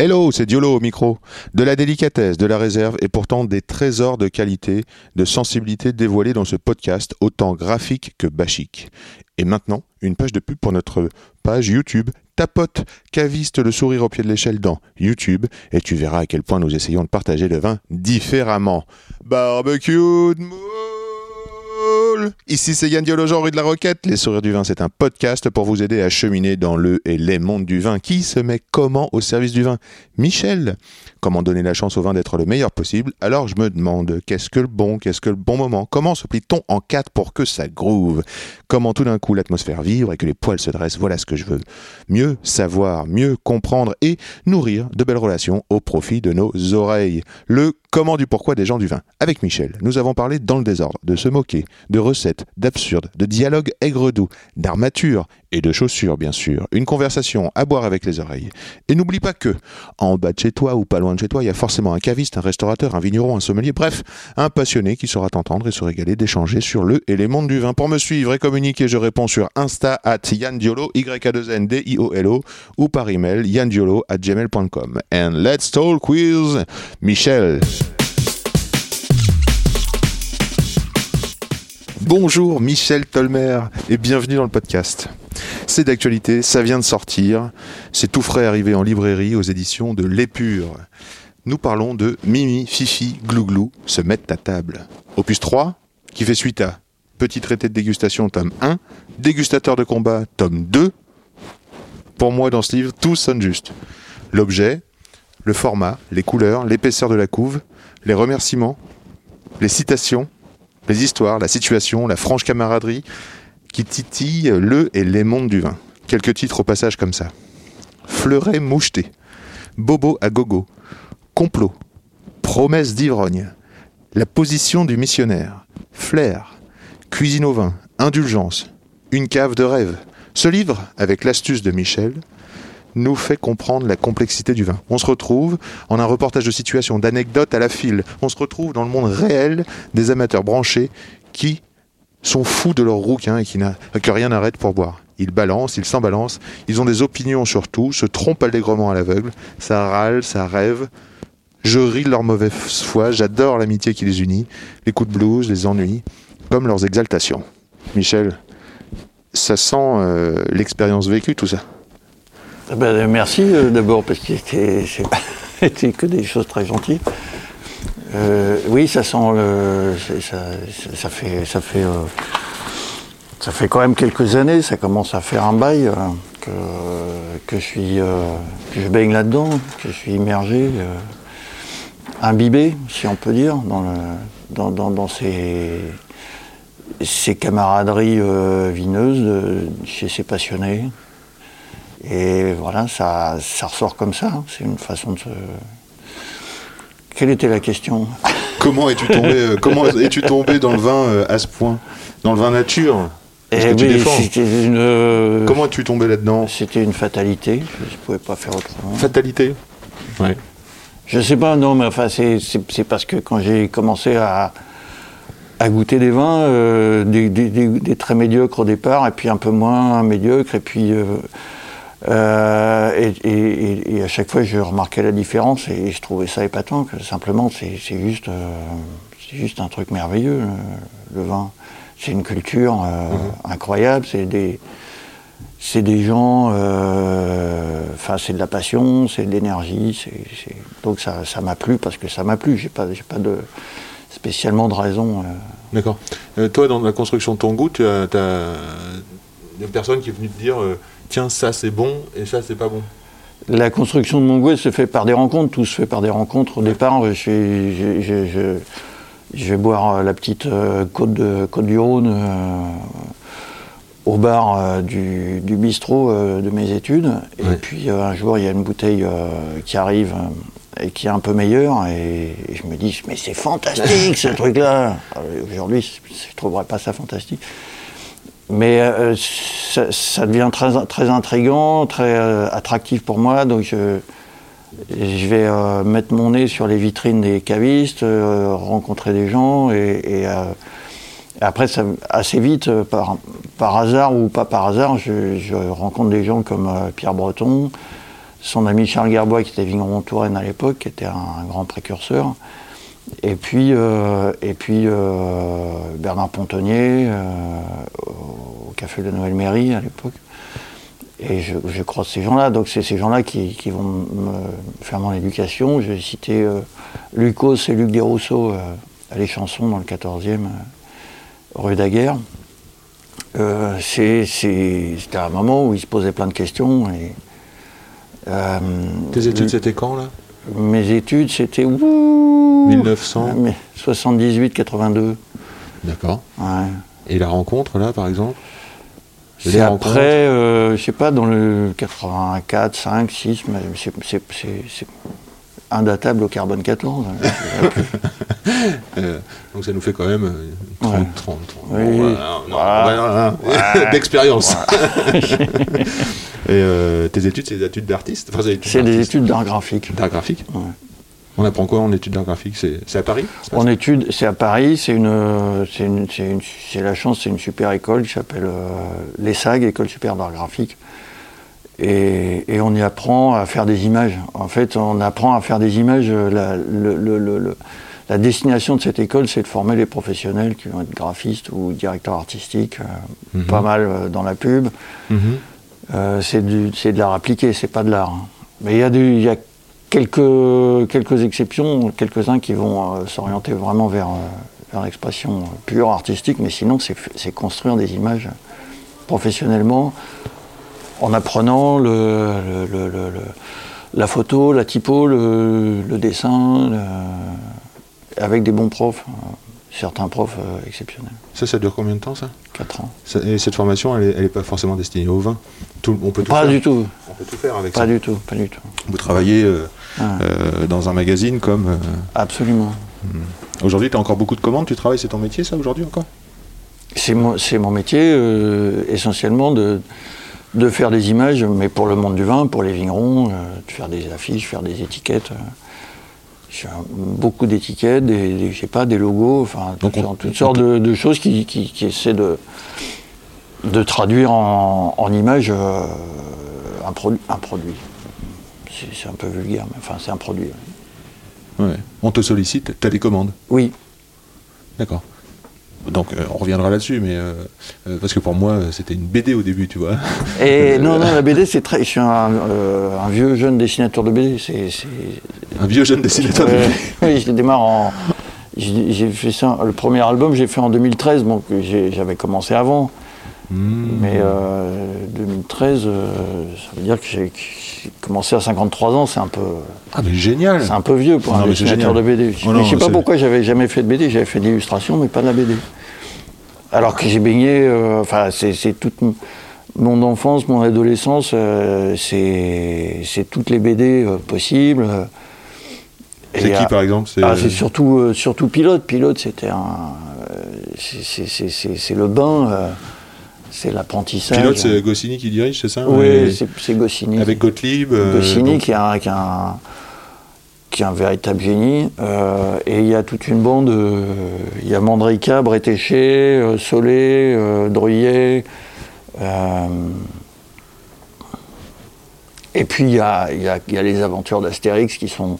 Hello, c'est Diolo au micro. De la délicatesse, de la réserve et pourtant des trésors de qualité, de sensibilité dévoilés dans ce podcast, autant graphique que bachique. Et maintenant, une page de pub pour notre page YouTube. Tapote, caviste, le sourire au pied de l'échelle dans YouTube, et tu verras à quel point nous essayons de partager le vin différemment. Barbecue de Ici c'est Yann Diolo, rue de la Roquette. Les sourires du vin, c'est un podcast pour vous aider à cheminer dans le et les mondes du vin. Qui se met comment au service du vin? Michel Comment donner la chance au vin d'être le meilleur possible? Alors je me demande, qu'est-ce que le bon Qu'est-ce que le bon moment? Comment se plie-t-on en quatre pour que ça groove? Comment tout d'un coup l'atmosphère vibre et que les poils se dressent? Voilà ce que je veux. Mieux savoir, mieux comprendre et nourrir de belles relations au profit de nos oreilles. Le comment du pourquoi des gens du vin. Avec Michel, nous avons parlé dans le désordre, de se moquer, de recettes, d'absurdes, de dialogues aigre-doux, d'armature et de chaussures, bien sûr. Une conversation à boire avec les oreilles. Et n'oublie pas que, en bas de chez toi ou pas loin de chez toi, il y a forcément un caviste, un restaurateur, un vigneron, un sommelier, bref, un passionné qui saura t'entendre et se régaler d'échanger sur le et les mondes du vin. Pour me suivre et communiquer, je réponds sur Insta at Yann Diolo, y a 2 n d i o l o ou par email yandiolo at gmail.com. And let's talk with Michel. Bonjour Michel Tolmer et bienvenue dans le podcast. C'est d'actualité, ça vient de sortir, c'est tout frais arrivé en librairie aux éditions de L'Épure. Nous parlons de Mimi, Fifi, Glouglou se mettent à table. Opus 3, qui fait suite à Petit traité de dégustation, tome 1, Dégustateur de combat, tome 2. Pour moi, dans ce livre, tout sonne juste. L'objet, le format, les couleurs, l'épaisseur de la couve, les remerciements, les citations, les histoires, la situation, la franche camaraderie qui titillent le et les mondes du vin. Quelques titres au passage comme ça. Fleuret moucheté, Bobo à gogo, Complot, Promesse d'ivrogne, La position du missionnaire, Flair, Cuisine au vin, Indulgence, Une cave de rêve. Ce livre, avec l'astuce de Michel, nous fait comprendre la complexité du vin. On se retrouve en un reportage de situation, d'anecdotes à la file. On se retrouve dans le monde réel des amateurs branchés qui sont fous de leur rouquin et qui que rien n'arrête pour boire. Ils balancent, ils s'en balancent, ils ont des opinions sur tout, se trompent allègrement à l'aveugle, ça râle, ça rêve. Je ris de leur mauvaise foi, j'adore l'amitié qui les unit, les coups de blues, les ennuis, comme leurs exaltations. Michel, ça sent euh, l'expérience vécue tout ça. Eh ben, merci euh, d'abord parce que c'était que des choses très gentilles. Euh, oui, ça sent le, ça, fait ça fait euh, ça fait quand même quelques années. Ça commence à faire un bail euh, que je euh, baigne là-dedans, que je suis immergé, euh, imbibé, si on peut dire, dans ces camaraderies euh, vineuses chez ces passionnés. Et voilà, ça, ça ressort comme ça. hein. C'est une façon de se. Quelle était la question? Comment es-tu tombé, euh, comment es-tu tombé dans le vin euh, à ce point? Dans le vin nature? Eh que tu oui, défends? C'était une. euh, Comment es-tu tombé là-dedans? C'était une fatalité. Je ne pouvais pas faire autrement. Fatalité? Ouais. Je sais pas, non, mais enfin, c'est- parce que quand j'ai commencé à, à goûter des vins, euh, des, des- des- des très médiocres au départ, et puis un peu moins médiocres, et puis. euh, euh, et, et- et- et à chaque fois, je remarquais la différence, et je trouvais ça épatant, que simplement, c'est juste, euh, c'est juste un truc merveilleux, le, le vin. C'est une culture euh, incroyable, c'est des. C'est des gens, euh, enfin c'est de la passion, c'est de l'énergie, donc ça ça m'a plu parce que ça m'a plu. J'ai pas j'ai pas de spécialement de raison. euh. D'accord. Euh, toi, dans la construction de ton goût, tu as, t'as une personne qui est venue te dire euh, tiens, ça c'est bon et ça c'est pas bon. La construction de mon goût se fait par des rencontres, tout se fait par des rencontres. Au départ, je, suis- je, je- je- je vais boire euh, la petite euh, côte, de, côte du Rhône euh, au bar euh, du, du bistrot de mes études. Et puis un jour, il y a une bouteille qui arrive et qui est un peu meilleur. Et, et je me dis, mais c'est fantastique ce truc-là. Alors, Aujourd'hui, je ne trouverais pas ça fantastique. Mais euh, ça, devient très, très intriguant, très euh, attractif pour moi. Donc je, je vais euh, mettre mon nez sur les vitrines des cavistes, rencontrer des gens et, après, assez vite, par, par hasard ou pas par hasard, je, rencontre des gens comme Pierre Breton, son ami Charles Gerbois, qui était vigneron Touraine à l'époque, qui était un grand précurseur. Et puis, euh, et puis euh, Bernard Pontonnier, euh, au Café de la Nouvelle Mairie à l'époque. Et je, je croise ces gens-là. Donc c'est ces gens-là qui, qui vont me faire mon éducation. Citer euh, Lucos et Luc Desrousseaux à Les Chansons dans le 14e, euh, rue Daguerre. Euh, C'était un moment où ils se posaient plein de questions. Et, euh, Tes études, c'était quand là? Mes études, c'était ouh, 1900 mais 78-82. D'accord. Ouais. Et la rencontre là, par exemple? C'est après, euh, je sais pas, dans le 84, 5, 6, mais c'est indatable au carbone 14. hein. Euh, donc ça nous fait quand même euh, 30, Ouais. 30, 30. Oui. Voilà. D'expérience. Et euh, tes études, c'est des études d'artiste? Enfin, c'est des études d'art graphique. d'art graphique? Ouais. On apprend quoi en études d'art graphique? C'est à Paris? En études, c'est à Paris, c'est une, une, une- la chance, c'est une super école qui s'appelle euh, l'ESAG, École supérieure d'art graphique. Et, et on y apprend à faire des images. En fait, on apprend à faire des images. La, le- le- le- le- la destination de cette école, c'est de former les professionnels qui vont être graphistes ou directeurs artistiques, euh, Mhm. pas mal euh, dans la pub. Mhm. Euh, c'est de l'art appliqué, c'est pas de l'art. hein. Mais il y a, du- il y a quelques, quelques exceptions, quelques-uns qui vont euh, s'orienter vraiment vers, vers l'expression pure artistique, mais sinon c'est construire des images professionnellement en apprenant le, le- le- le- le- la photo, la typo, le, dessin, avec des bons profs, euh, certains profs euh, exceptionnels. Ça, ça dure combien de temps ça, 4 ans. Ça- Et cette formation, elle est, elle est pas forcément destinée au vin. Tout- on peut tout Pas faire. du tout, On peut tout faire avec pas ça. du tout, pas du tout. Vous travaillez euh, Ah. euh, dans un magazine comme. euh, Absolument. Aujourd'hui, tu as encore beaucoup de commandes. Tu travailles, c'est ton métier, ça, aujourd'hui encore? C'est mon, c'est mon métier essentiellement de, de faire des images, mais pour le monde du vin, pour les vignerons, euh, de faire des affiches, faire des étiquettes. euh. Beaucoup d'étiquettes, des, des- je sais pas, des logos, enfin Donc toutes, on- sortes- toutes on sortes peut- de, de choses qui, qui, qui essaient de, de traduire en, en images euh, un, produ- un produit. C'est, un peu vulgaire, mais enfin c'est un produit. Ouais. On te sollicite, tu as des commandes. Oui, D'accord. Donc, euh, on reviendra là-dessus, mais. euh, euh, parce que pour moi, c'était une BD au début, tu vois. et non, non, la BD c'est très. Je suis un, euh, un vieux jeune dessinateur de BD, c'est, Un vieux jeune dessinateur de BD. oui, je démarre en. J'ai fait ça. Le premier album, j'ai fait en 2013, donc j'avais commencé avant. Mmh. Mais euh, 2013, euh, ça veut dire que j'ai commencé à 53 ans, c'est un peu, Ah, mais génial c'est un peu vieux pour Non, un dessinateur de. BD. Oh mais non, je sais pas pourquoi j'avais jamais fait de BD, j'avais fait de l'illustration, mais pas de la BD. Alors que j'ai baigné, euh, enfin, c'est toute mon enfance, mon adolescence, euh, c'est toutes les BD euh, possibles. C'est qui, par exemple C'est ah, surtout, surtout Pilote. Pilote, c'était un. c'est- le bain, c'est l'apprentissage. Pilote, c'est Goscinny qui dirige, c'est ça? Oui, c'est- Goscinny. Avec Gottlieb. Goscinny donc- qui, est un, qui est un véritable génie. euh, et il y a toute une bande. euh, Il y a Mandrika, Bretéché, euh, Solé, Druyet. et puis il y a, y a- il y a les aventures d'Astérix qui sont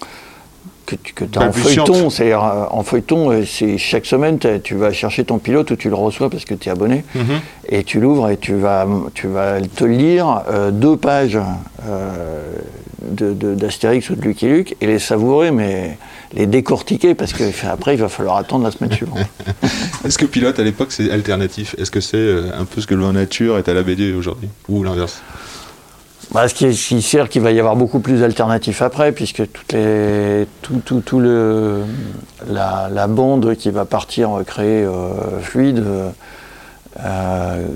que tu que as en Balbutiantes. feuilleton. C'est-à-dire, euh, en feuilleton, c'est chaque semaine, tu vas chercher ton pilote ou tu le reçois parce que tu es abonné. Mhm. Et tu l'ouvres et tu vas, tu vas te lire euh, deux pages euh, de- de- d'Astérix ou de Lucky Luke et les savourer, mais les décortiquer parce que après il va falloir attendre la semaine suivante. Est-ce que Pilote, à l'époque, c'est alternatif? Est-ce que c'est euh, un peu ce que le vin nature est à la BD aujourd'hui? Ou l'inverse? Bah, ce, qui est, qu'il va y avoir beaucoup plus d'alternatifs après, puisque toutes les, tout, tout, tout le, la, la bande qui va partir créer euh, fluide euh, euh,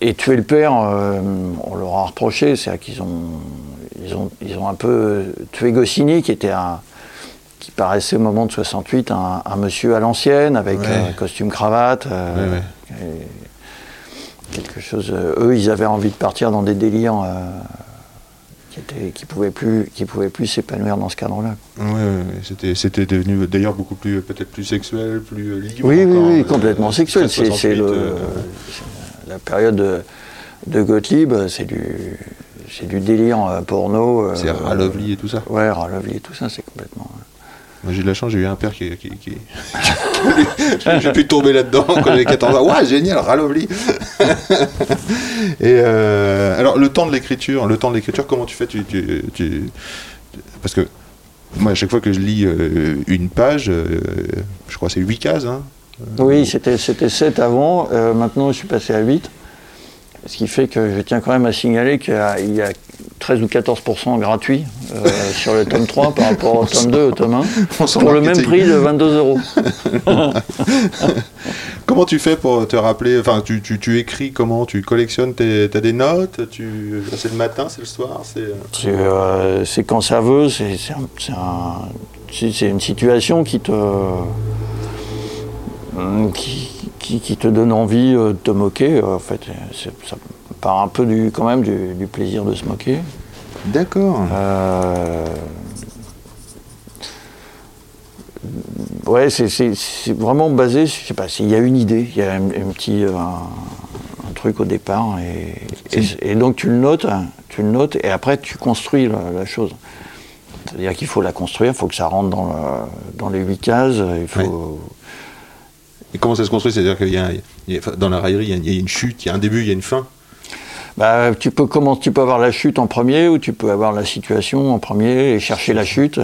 et tuer le père, euh, on leur a reproché, c'est-à-dire qu'ils ont, ils ont, ils ont un peu tué Goscinny, qui était un, qui paraissait au moment de 68 un, un monsieur à l'ancienne, avec Ouais. euh, costume cravate. euh, Ouais, ouais. et quelque chose. euh, eux, ils avaient envie de partir dans des délires euh, qui étaient, qui pouvaient plus, qui pouvaient plus s'épanouir dans ce cadre-là. Ouais, c'était, devenu d'ailleurs beaucoup plus, peut-être plus sexuel, plus euh, libre. Oui, oui, encore, oui, euh, complètement sexuel. C'est, 68, c'est le, euh, c'est la période de, de Gottlieb, c'est du, c'est du délire euh, porno. euh, c'est Ralovely et tout ça? Ouais, Ralovely et tout ça, c'est complètement. Moi j'ai de la chance, j'ai eu un père qui. qui, qui- j'ai pu tomber là-dedans quand j'avais 14 ans. Ouais, génial, Ralovely Et euh, alors, le temps de l'écriture, le temps de l'écriture, comment tu fais? Tu, tu- tu- Parce que moi, à chaque fois que je lis euh, une page, euh, je crois que c'est 8 cases. Hein, Oui, c'était, c'était 7 avant. euh, maintenant, je suis passé à 8. Ce qui fait que je tiens quand même à signaler qu'il y a, il y a 13 ou 14% gratuit euh, sur le tome 3 par rapport au tome 2 au tome 1. On sent Pour le même prix de 22 euros. Comment tu fais pour te rappeler Enfin, tu, tu, tu écris comment? Tu collectionnes tes, T'as des notes? Tu, C'est le matin, c'est le soir c'est... euh, C'est, euh, quand ça veut, c'est, c'est un- c'est un- c'est- c'est une situation qui te, hum, qui, qui- qui te donne envie euh, de te moquer. euh, En fait, ça part un peu du, quand même du, du plaisir de se moquer. D'accord. Euh, Ouais, c'est, vraiment basé, je sais pas, s'il y a une idée, il y a un, un petit un, un truc au départ, et, et- et donc tu le notes, hein, tu le notes, et après tu construis la, la chose. C'est-à-dire qu'il faut la construire, il faut que ça rentre dans les huit cases, il faut. Et comment ça se construit? C'est-à-dire qu'il y a, il y a- enfin, dans la raillerie, il y, a, une chute, il y a un début, il y a une fin? Bah, tu peux comment, tu peux avoir la chute en premier, ou tu peux avoir la situation en premier et chercher la chute?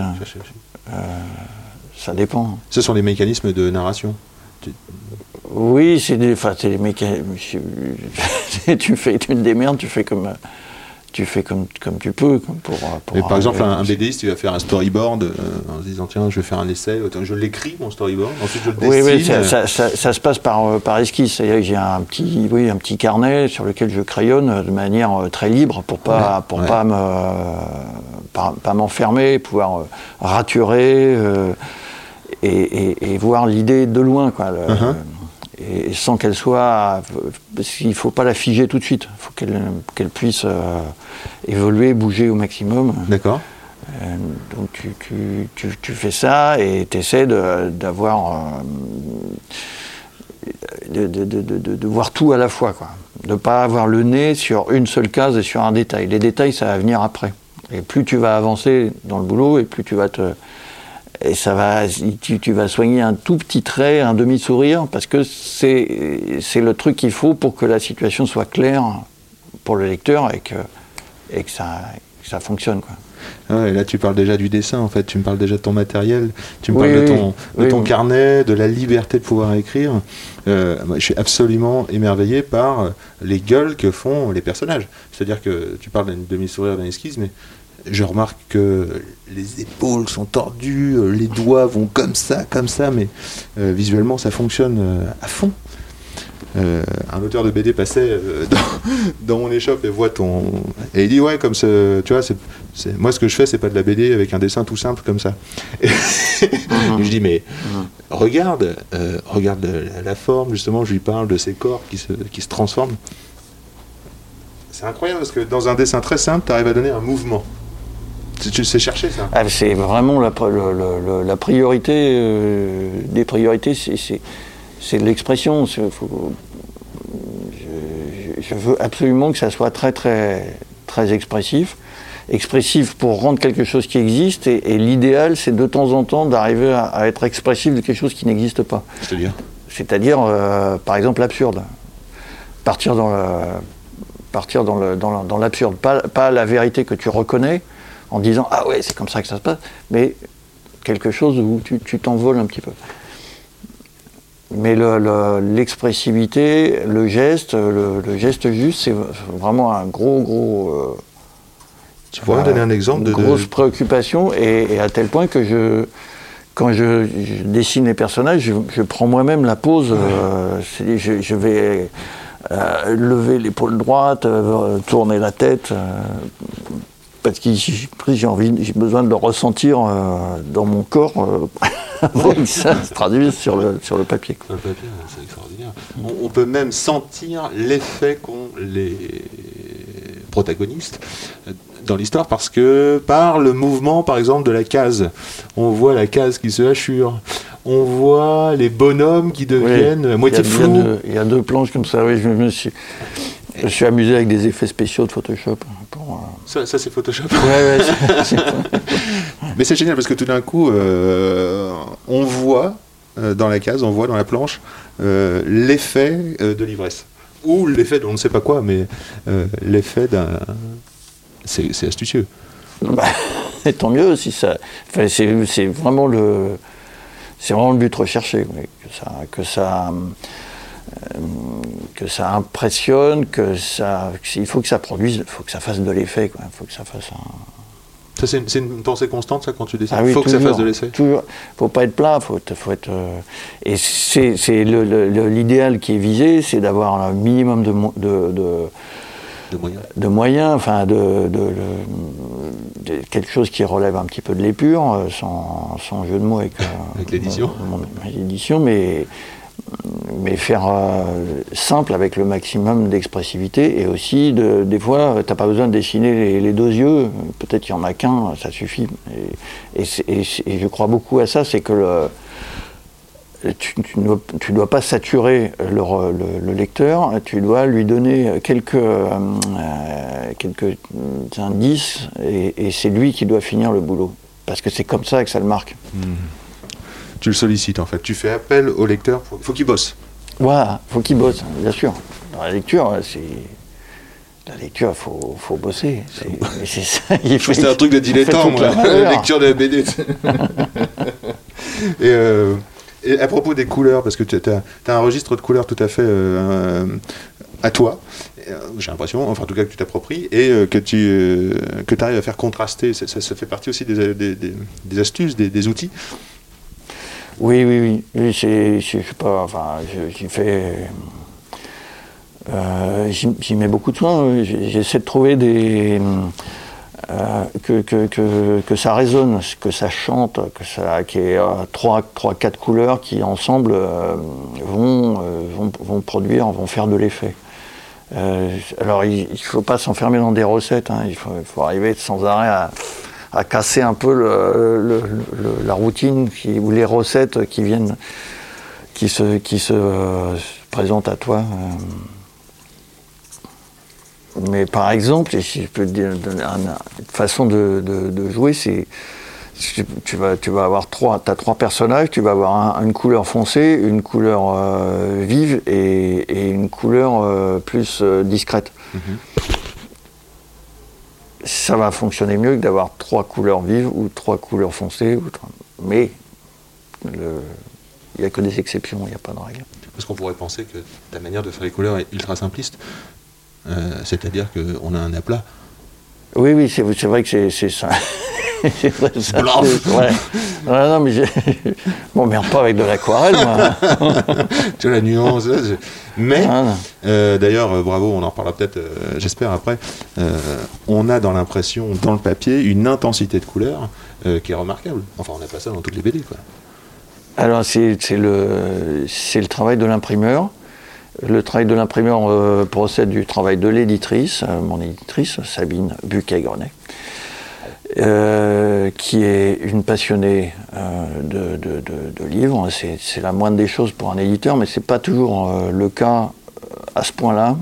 Ça dépend. Ce sont les mécanismes de narration. Oui, c'est des, enfin, c'est des mécanismes. tu fais, tu te démerdes, tu fais comme, tu fais comme, comme tu peux, comme pour. pour Et par exemple, un, un. BDiste, il va faire un storyboard euh, en se disant tiens, je vais faire un essai, Attends, je l'écris mon storyboard, ensuite je le Oui, dessine. oui, ça, euh, ça- ça- ça se passe par, euh, par esquisse. C'est-à-dire que j'ai un petit, oui, un petit carnet sur lequel je crayonne euh, de manière euh, très libre pour pas, Ouais, pour ouais. pas me, pas, pas m'enfermer, pouvoir euh, raturer euh, et, et- et voir l'idée de loin, quoi. le- Uh-huh. Et, sans qu'elle soit, parce qu'il faut pas la figer tout de suite. Il faut qu'elle, qu'elle puisse euh, évoluer, bouger au maximum. D'accord. Euh, donc tu, tu- tu- tu fais ça et tu essaies d'avoir. euh, de, de- de- de- de- de voir tout à la fois. Quoi. De ne pas avoir le nez sur une seule case et sur un détail. Les détails, ça va venir après. Et plus tu vas avancer dans le boulot et plus tu vas te. Et ça va, tu, tu vas soigner un tout petit trait, un demi-sourire, parce que c'est c'est le truc qu'il faut pour que la situation soit claire pour le lecteur et que, et que, ça, que ça fonctionne. Quoi. Ah Ouais, là, tu parles déjà du dessin, en fait. Tu me parles déjà de ton matériel. Tu me Oui, parles de oui, ton, de ton oui. carnet, de la liberté de pouvoir écrire. Euh, je suis absolument émerveillé par les gueules que font les personnages. C'est-à-dire que tu parles d'une demi-sourire, d'un esquisse, mais je remarque que les épaules sont tordues, euh, les doigts vont comme ça, comme ça, mais euh, visuellement, ça fonctionne euh, à fond. Euh, un auteur de BD passait dans, dans mon échoppe et voit ton et il dit ouais comme ce, tu vois moi ce que je fais c'est pas de la BD avec un dessin tout simple comme ça. Et je dis mais regarde euh, regarde la, la forme justement je lui parle de ces corps qui se, qui se transforment. C'est incroyable parce que dans un dessin très simple tu arrives à donner un mouvement tu, tu sais chercher ça Ah, c'est vraiment la, pri- le- le- le- la priorité euh, des priorités, c'est- l'expression. Je, veux absolument que ça soit très très très expressif, expressif pour rendre quelque chose qui existe. Et, et l'idéal, c'est de temps en temps d'arriver à, à être expressif de quelque chose qui n'existe pas. c'est-à-dire? C'est-à-dire, euh, par exemple, l'absurde. Partir dans le, partir dans le- dans le- dans l'absurde, pas, pas la vérité que tu reconnais en disant ah ouais c'est comme ça que ça se passe, mais quelque chose où tu t'envoles un petit peu. Mais le- le- l'expressivité, le, geste, le, le geste juste, c'est vraiment un gros gros. euh, tu pourrais me donner un exemple de, de- grosse préoccupation et, et à tel point que je quand je, je dessine les personnages, je, je prends moi-même la pose. euh, je vais euh, lever l'épaule droite, euh, tourner la tête. Parce que j'ai besoin de le ressentir euh, dans mon corps euh, avant que ça se traduise sur le, sur le papier. quoi. Le papier, c'est extraordinaire. On, on peut même sentir l'effet qu'ont les protagonistes euh, dans l'histoire parce que par le mouvement, par exemple, de la case, on voit la case qui se hachure, on voit les bonhommes qui deviennent à moitié flous. Il y, a deux, planches comme ça, oui, je me suis, je suis amusé avec des effets spéciaux de Photoshop. Ça, ça, c'est Photoshop. Ouais, ouais, c'est- c'est- Mais c'est génial parce que tout d'un coup, euh, on voit euh, dans la case, on voit dans la planche euh, l'effet de l'ivresse. Ou l'effet de on ne sait pas quoi, mais euh, l'effet d'un. C'est c'est astucieux. Bah, et tant mieux si ça. enfin, c'est c'est vraiment le. C'est vraiment le but recherché, oui, que ça, que ça, euh, que ça impressionne, que ça, il faut que ça produise, il faut que ça fasse de l'effet, quoi. Il faut que ça fasse un. Ça, c'est une, une pensée constante, ça, quand tu dessines Ah oui, Il faut que ça fasse de l'essai. Toujours. Faut pas être plat, faut, faut être. euh, Et c'est l'idéal qui est visé, c'est d'avoir un minimum de, de, de- De moyens. de moyens, enfin de, de- quelque chose qui relève un petit peu de l'épure, euh, sans, sans jeu de mots avec, euh, Avec l'édition. mais, mais faire euh, simple avec le maximum d'expressivité et aussi de, des fois t'as pas besoin de dessiner les, deux yeux, peut-être qu'il y en a qu'un, ça suffit. Et, je crois beaucoup à ça, c'est que tu, ne tu dois pas saturer le, le- le lecteur, tu dois lui donner quelques, euh, quelques indices et, et c'est lui qui doit finir le boulot. Parce que c'est comme ça que ça le marque. Tu le sollicites, en fait. Tu fais appel au lecteur. Il faut qu'il bosse. Voilà, faut qu'il bosse, bien sûr. Dans la lecture, c'est. La lecture, il faut, faut bosser. C'est c'est ça. Un truc de dilettant, moi, la la lecture de la BD. et, euh, et à propos des couleurs, parce que tu as, un registre de couleurs tout à fait euh, à toi, euh, j'ai l'impression, enfin en tout cas que tu t'appropries, et euh, que tu que arrives à faire contraster, ça, ça- ça fait partie aussi des, des- des- des astuces, des outils. Oui, oui, oui. je sais pas, enfin, j'y fais. euh, j'y, mets beaucoup de soin. J'ai- J'essaie de trouver des. euh, que, que, que, que ça résonne, que ça chante, que ça, qu'il y ait euh, trois, trois, quatre couleurs qui ensemble vont, vont, vont produire, vont faire de l'effet. Alors il ne faut pas s'enfermer dans des recettes, hein. il faut arriver sans arrêt à, à casser un peu la routine ou les recettes qui viennent, qui se, euh, présentent à toi. euh. Mais par exemple, si je peux te dire une façon de, jouer, c'est tu, vas, avoir trois, as trois personnages, tu vas avoir un- une couleur foncée, une couleur euh, vive et, une couleur plus discrète. Ça va fonctionner mieux que d'avoir trois couleurs vives ou trois couleurs foncées. ou trois- Mais le- il n'y a que des exceptions, il n'y a pas de règle. Parce qu'on pourrait penser que ta manière de faire les couleurs est ultra simpliste. Euh, C'est-à-dire qu'on a un aplat. Oui, oui, c'est vrai que c'est ça. ça. Blanc. c'est- ouais. Non, mais je m'emmerde pas avec de l'aquarelle, moi. tu vois la nuance. je- Mais, Ah, euh, d'ailleurs, euh, bravo, on en reparlera peut-être, euh, j'espère, après. euh, on a dans l'impression, dans le papier, une intensité de couleur qui est remarquable. Enfin, on n'a pas ça dans toutes les BD, quoi. Alors, c'est le, le travail de l'imprimeur. Le travail de l'imprimeur euh, procède du travail de l'éditrice, euh, mon éditrice, Sabine Buquet-Grenet, euh, qui est une passionnée euh, de, livres. C'est la moindre des choses pour un éditeur, mais ce n'est pas toujours euh, le cas à ce point-là.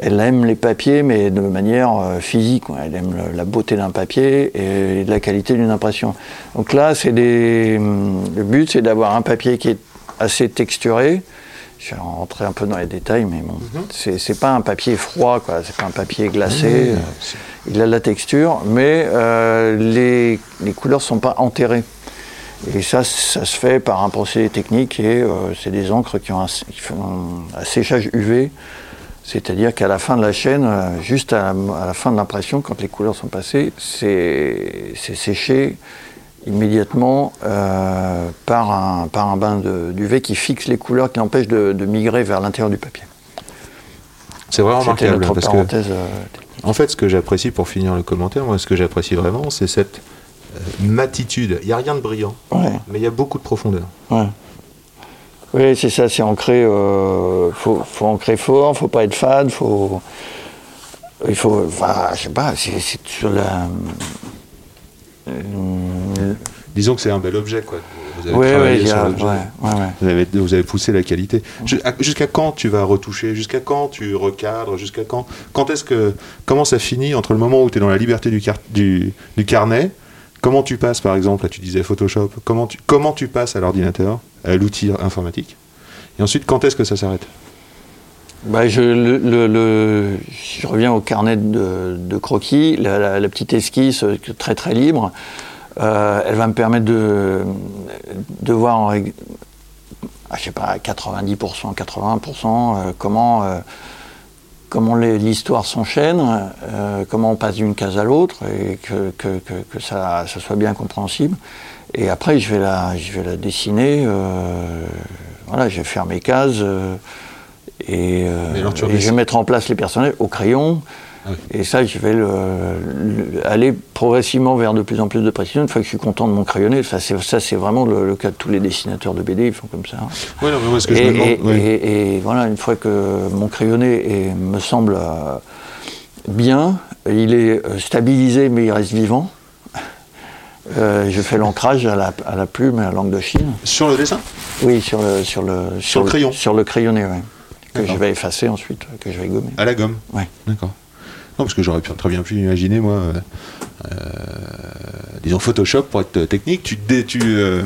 Elle aime les papiers, mais de manière physique. Elle aime la beauté d'un papier et la qualité d'une impression. Donc là, des. hum, Le but, c'est d'avoir un papier qui est assez texturé. Je vais rentrer un peu dans les détails, mais bon, c'est c'est pas un papier froid, quoi. C'est pas un papier glacé. il a de la texture, mais euh, les, les couleurs sont pas enterrées. Et ça, ça se fait par un procédé technique et euh, c'est des encres qui ont un, qui font un séchage UV. C'est-à-dire qu'à la fin de la chaîne, euh, juste à la, à la fin de l'impression, quand les couleurs sont passées, c'est séché immédiatement euh, par, un, par un bain de- d'UV qui fixe les couleurs, qui empêche de, de migrer vers l'intérieur du papier. C'est vraiment remarquable. Parce que euh, En fait, ce que j'apprécie pour finir le commentaire, moi, ce que j'apprécie vraiment, c'est cette euh, matitude. Il n'y a rien de brillant, Ouais, mais il y a beaucoup de profondeur. ouais. Oui, c'est ça, c'est ancré. euh, faut, faut ancrer fort, faut pas être fade, faut. Il faut. Enfin, je sais pas, c'est c'est sur la. Euh, Disons que c'est un bel objet, quoi. Vous avez ouais, travaillé ouais, il y sur a- l'objet. ouais, ouais, ouais. Vous avez, vous avez poussé la qualité. Jusqu'à quand tu vas retoucher? Jusqu'à quand tu recadres? Jusqu'à quand Quand est-ce que comment ça finit entre le moment où tu es dans la liberté du, car- du, du carnet? Comment tu passes, par exemple, là tu disais Photoshop, comment tu, comment tu passes à l'ordinateur, à l'outil informatique? Et ensuite, quand est-ce que ça s'arrête? Bah, je, je reviens au carnet de, croquis, la, petite esquisse euh, très très libre. euh, elle va me permettre de, de voir, en ah, je sais pas, à 90%, 80%, euh, comment, comment l'histoire s'enchaîne, comment on passe d'une case à l'autre et que, que- que- ça, soit bien compréhensible. Et après, je vais la, je vais la dessiner. voilà, je vais faire mes cases. Euh, et, euh, je vais mettre en place les personnages au crayon. Ah oui. Et ça, je vais le- le- aller progressivement vers de plus en plus de précision. Une fois que je suis content de mon crayonné, ça c'est, vraiment le, le cas de tous les dessinateurs de BD, ils font comme ça. Oui, non, mais moi, ce que Et, je me demande. et- ouais. voilà, une fois que mon crayonné est- me semble euh, bien, il est euh, stabilisé mais il reste vivant. Euh, je fais l'ancrage à la, à la plume et à l'angle de Chine. Sur le dessin? Oui, sur le, sur le, Sur le crayon Sur le crayonné, oui. Que je vais effacer ensuite, que je vais gommer. À la gomme Ouais. D'accord. Non, parce que j'aurais très bien pu imaginer, moi, euh, euh, disons Photoshop, pour être technique, tu, dé- tu, euh,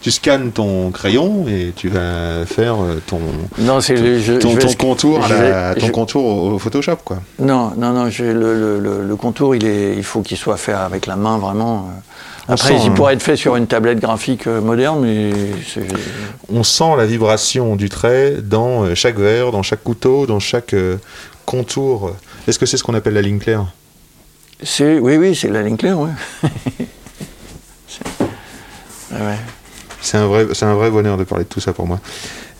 tu scannes ton crayon et tu vas faire ton, Non, c'est le- je- ton, je contour, la- ton je- contour au, Photoshop, quoi. Non, non, non, le, le- le- contour, il, est, il faut qu'il soit fait avec la main, vraiment. Après, sent, il hein. pourrait être fait sur une tablette graphique euh, moderne, mais On sent la vibration du trait dans euh, chaque verre, dans chaque couteau, dans chaque euh, contour. Est-ce que c'est ce qu'on appelle la ligne claire? Oui, oui, c'est la ligne claire, oui. Ouais. C'est un vrai, c'est un vrai bonheur de parler de tout ça pour moi.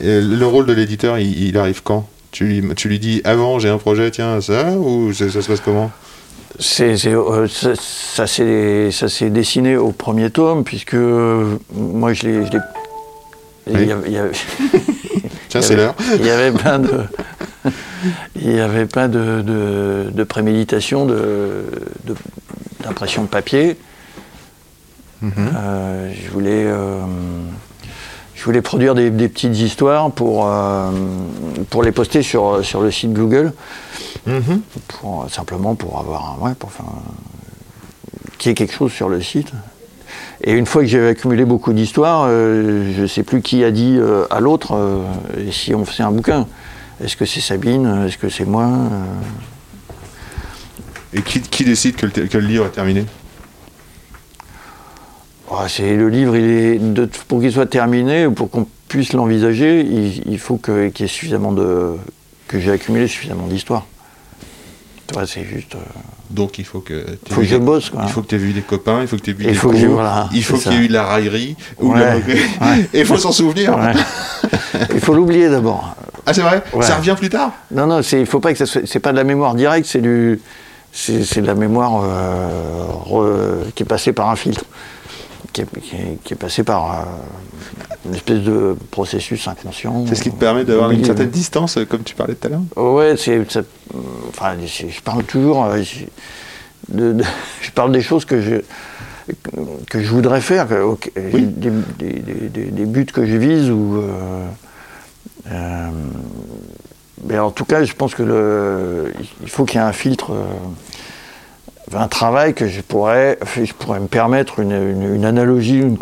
Et le rôle de l'éditeur, il, il arrive quand? Tu lui, tu lui dis avant j'ai un projet, tiens ça ou ça, ça se passe comment? C'est, c'est, euh, ça, ça s'est, dessiné au premier tome, puisque euh, moi je l'ai. Oui. Tiens c'est l'heure. Il y avait plein de, il y avait plein de, de, de préméditation, de- d'impression de papier. Mhm. Euh, je voulais, euh, je voulais produire des, des petites histoires pour, euh, pour les poster sur, sur le site Google, Mhm. pour, simplement pour avoir, un- ouais, pour faire, qu'il y ait quelque chose sur le site. Et une fois que j'ai accumulé beaucoup d'histoires, euh, je ne sais plus qui a dit euh, à l'autre euh, et si on faisait un bouquin. Est-ce que c'est Sabine? Est-ce que c'est moi? Euh, Et qui, qui décide que le, que le livre est terminé? Oh, c'est le livre, il est de- pour qu'il soit terminé, pour qu'on puisse l'envisager, il, il faut que- qu'il y ait suffisamment de que j'ai accumulé suffisamment d'histoires. C'est juste. euh, Donc il faut que tu faut que je bosse, quoi. Il faut que tu aies vu des copains, il faut que tu aies vu Il des faut que voilà, il faut qu'il y ait eu de la raillerie ou de Ouais, la moquerie. ouais. Et il faut s'en souvenir. Ouais. il faut l'oublier d'abord. Ah c'est vrai? Ça revient plus tard? Non, non, c'est, il faut pas que ça soit, c'est pas de la mémoire directe, c'est du, c'est, c'est de la mémoire euh, re- qui est passée par un filtre, qui est, qui est- qui est passée par euh, une espèce de processus inconscient. C'est ce qui te permet d'avoir une certaine distance, euh, comme tu parlais tout à l'heure Ouais, c'est, ça- enfin, je parle toujours, euh, je, de- de- je parle des choses que je que je voudrais faire, que- ok, Oui. des, des- des- des- des buts que je vise ou. euh, euh, mais en tout cas, je pense que le, il faut qu'il y ait un filtre, un travail que je pourrais, je pourrais me permettre une, analogie, une,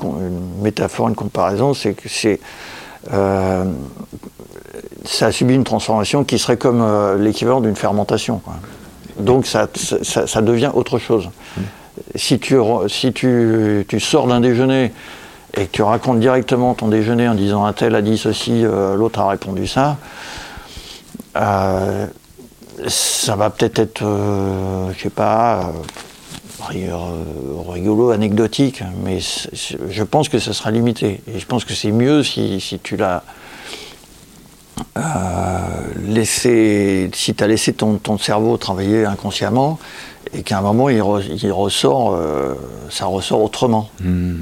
métaphore, une comparaison, c'est que c'est euh, ça a subi une transformation qui serait comme euh, l'équivalent d'une fermentation. Donc ça, ça- devient autre chose. Si, tu, si tu, tu sors d'un déjeuner et que tu racontes directement ton déjeuner en disant un tel a dit ceci, euh, l'autre a répondu ça, ça va peut-être être, euh, je sais pas, euh, euh, rigolo, anecdotique, mais je pense que ça sera limité. Et je pense que c'est mieux si, tu l'as laisser, si tu as laissé ton cerveau travailler inconsciemment, et qu'à un moment il, re- il ressort, euh, ça ressort autrement.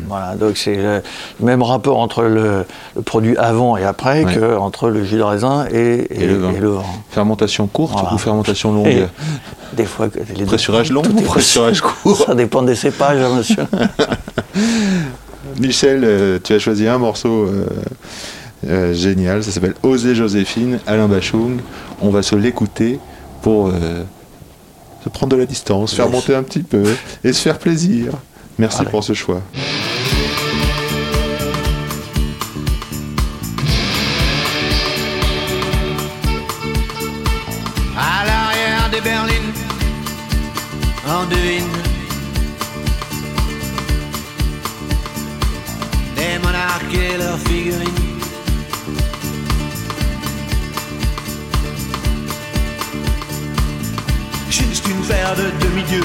Voilà, donc c'est le même rapport entre le, le produit avant et après Ouais. que entre le jus de raisin et, Et le vin. vin. Fermentation courte Voilà. ou fermentation longue Et des fois, les deux- Pressurage long tout ou pressurage court Ça dépend des cépages, hein, monsieur. Michel, euh, tu as choisi un morceau euh, euh, génial, ça s'appelle Oser Joséphine, Alain Bachung. On va se l'écouter pour euh, se prendre de la distance, faire Yes. monter un petit peu et se faire plaisir. Merci Allez. pour ce choix. À l'arrière des berlines, on devine des monarques et leurs figurines. Une paire de demi-dieux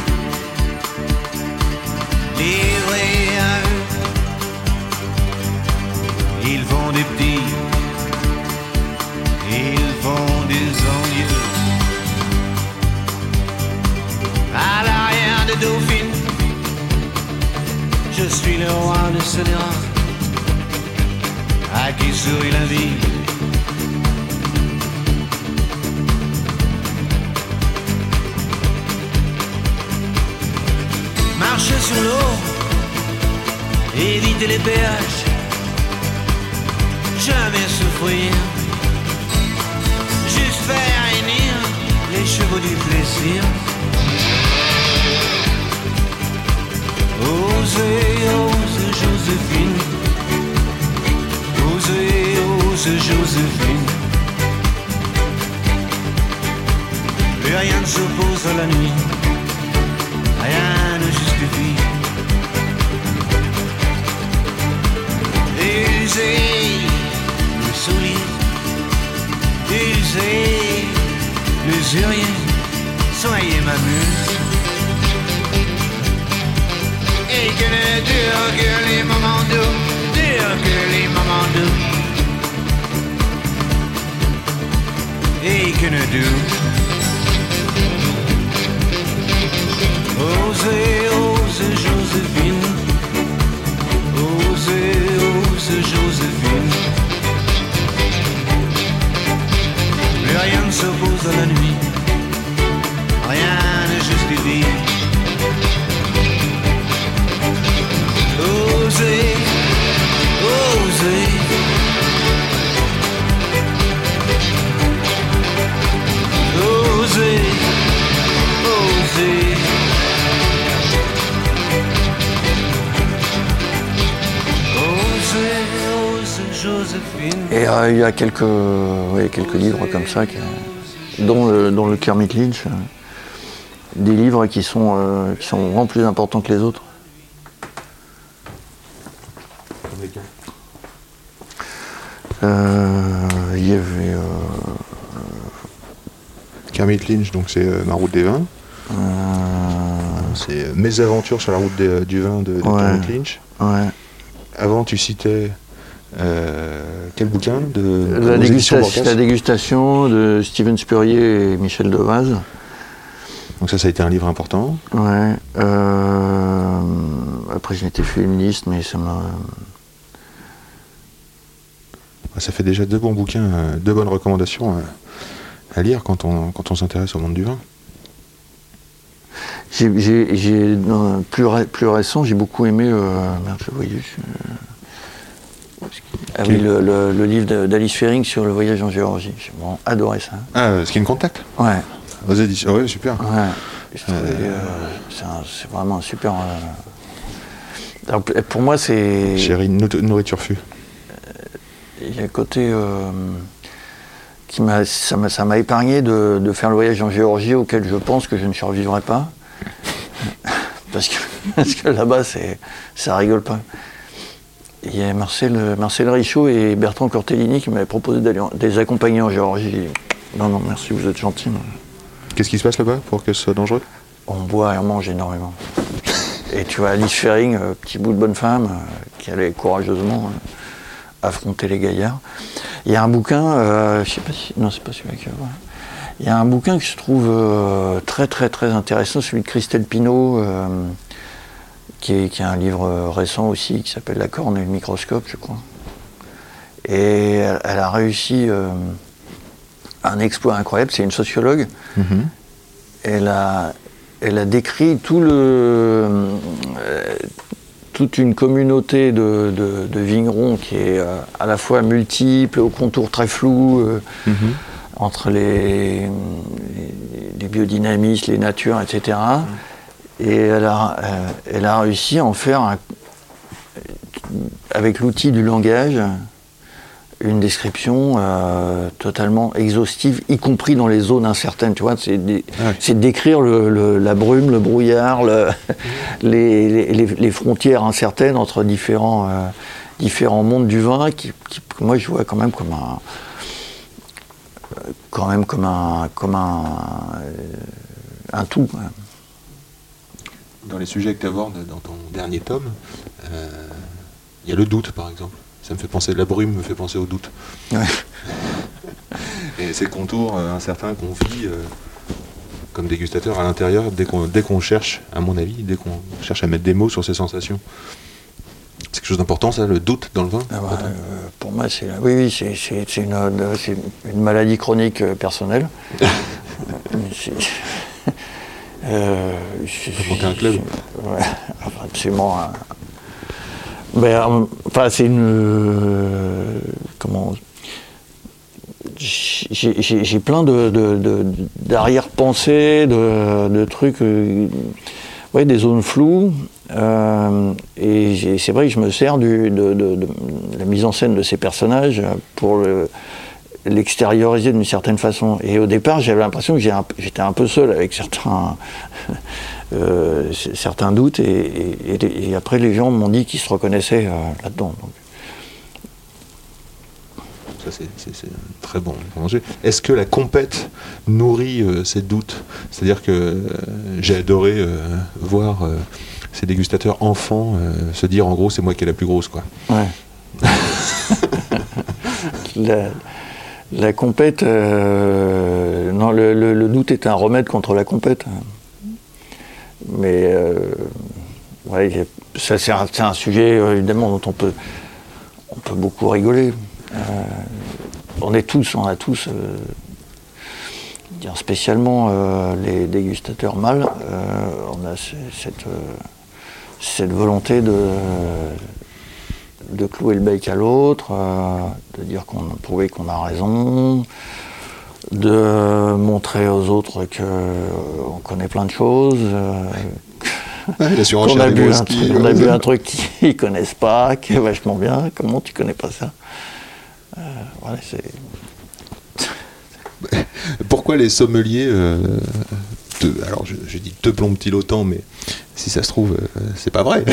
livrés à eux. Ils font des petits, ils font des envieux. à l'arrière de Dauphine. Je suis le roi de Scélérat, à qui sourit la vie. Marcher sur l'eau, éviter les péages, jamais souffrir, juste faire réunir les chevaux du plaisir. Osez, ose Joséphine. Osez, ose Joséphine. Plus rien ne s'oppose à la nuit. Usez le soulier. Usez l'usurier. Soyez ma muse. Et que ne durent que les moments doux, que les moments doux. Et que ne. Osez, ose Joséphine. Osez, ose Joséphine. Rien ne s'oppose à la nuit. Rien ne justifie. Osez, osez. Et euh, il y a quelques, ouais, quelques livres comme ça, qui- dont, le, dont le Kermit Lynch, euh, des livres qui sont, euh, qui sont vraiment plus importants que les autres. Euh, Il y avait. euh, Kermit Lynch, donc c'est euh, Ma route des vins. C'est euh, Mes aventures sur la route des- du vin de, de Ouais. Kermit Lynch. ouais. Avant, tu citais euh, quel bouquin de La, dégustation, la dégustation de Steven Spurrier et Michel Devaz. Donc ça, ça a été un livre important. Ouais. euh, après, j'ai été féministe, mais ça m'a. Ça fait déjà deux bons bouquins, euh, deux bonnes recommandations à, à lire quand on, quand on s'intéresse au monde du vin. J'ai, ré- plus récent, j'ai beaucoup aimé. euh, merde, je voyais. Ah oui, le, le- le livre d'Alice Fering sur le voyage en Géorgie. J'ai vraiment adoré ça. Ah, euh, Skin Contact Ouais, Aux éditions. Oui, super. ouais. Trouvais, euh, c'est, vraiment un super. euh, alors, pour moi, c'est. Chérie, nou- nourriture fût. Il y a un côté euh, qui m'a, ça m'a, ça m'a épargné de, de faire le voyage en Géorgie auquel je pense que je ne survivrai pas. parce, que, parce que là-bas, c'est, ça rigole pas. Il y a Marcel, Marcel Richaud et Bertrand Cortellini qui m'avaient proposé d'aller les accompagner en Géorgie. Non, non, merci, vous êtes gentil. Qu'est-ce qui se passe là-bas pour que ce soit dangereux? On boit et on mange énormément. Et tu vois Alice Fering, euh, petit bout de bonne femme, euh, qui allait courageusement euh, affronter les gaillards. Il y a un bouquin, euh, je sais pas si. Non, c'est pas celui-là que. Il y a un bouquin que je trouve très très très intéressant, celui de Christelle Pinault, qui, est, qui est un livre euh, récent aussi, qui s'appelle La corne et le microscope, je crois. Et elle, elle a réussi euh, un exploit incroyable, c'est une sociologue. Mhm. Elle a, elle a décrit tout le, euh, toute une communauté de, de- de vignerons qui est euh, à la fois multiple, au contour très flou, Mhm. entre les, les, les biodynamistes, les natures, etc. Et elle a, euh, elle a réussi à en faire, un- avec l'outil du langage, une description euh, totalement exhaustive, y compris dans les zones incertaines. Tu vois, c'est des- Ouais. décrire le- le- la brume, le brouillard, le- les, les- frontières incertaines entre différents, euh, différents mondes du vin, qui, qui, que moi je vois quand même comme un, quand même comme un, comme un, un tout. Dans les sujets que tu abordes dans ton dernier tome, euh, il y a le doute par exemple. Ça me fait penser, la brume me fait penser au doute. Ouais. Et ces contours euh, incertains qu'on vit euh, comme dégustateur à l'intérieur dès qu'on cherche, à mon avis, dès qu'on cherche à mettre des mots sur ces sensations. C'est quelque chose d'important ça, le doute dans le vin Ah bah, euh, pour moi, c'est oui, oui, c'est une, maladie chronique personnelle. Euh, un club. ouais, enfin, absolument. hein. Ben, enfin, c'est une comment j'ai plein de, de- de- d'arrière-pensées, de, de trucs, euh, ouais, des zones floues. euh, et c'est vrai que je me sers du, de la mise en scène de ces personnages pour le- l'extérioriser d'une certaine façon. Et au départ, j'avais l'impression que j'étais un peu seul avec certains, euh, certains doutes. Et, et- et- et après, les gens m'ont dit qu'ils se reconnaissaient euh, là-dedans. Donc, Ça, c'est- très bon. Est-ce que la compète nourrit euh, ces doutes? C'est-à-dire que j'ai adoré voir ces dégustateurs enfants se dire en gros c'est moi qui ai la plus grosse quoi. Ouais. la, la compète, euh, non, le, doute est un remède contre la compète. Mais euh, ouais, ça, c'est un, sujet euh, évidemment dont on peut, on peut beaucoup rigoler. On est tous, on a tous, spécialement les dégustateurs mâles, on a ce- cette, cette volonté de, de clouer le bec à l'autre, euh, de dire qu'on a prouvé qu'on a raison, de montrer aux autres qu'on connaît plein de choses, euh, surenchère a, bu un, truc- on a ouais. bu un truc qu'ils connaissent pas, qui est vachement bien. Comment tu connais pas ça? Euh, voilà, Pourquoi les sommeliers euh, te- alors je, je dis te plombent-ils autant mais si ça se trouve euh, c'est pas vrai.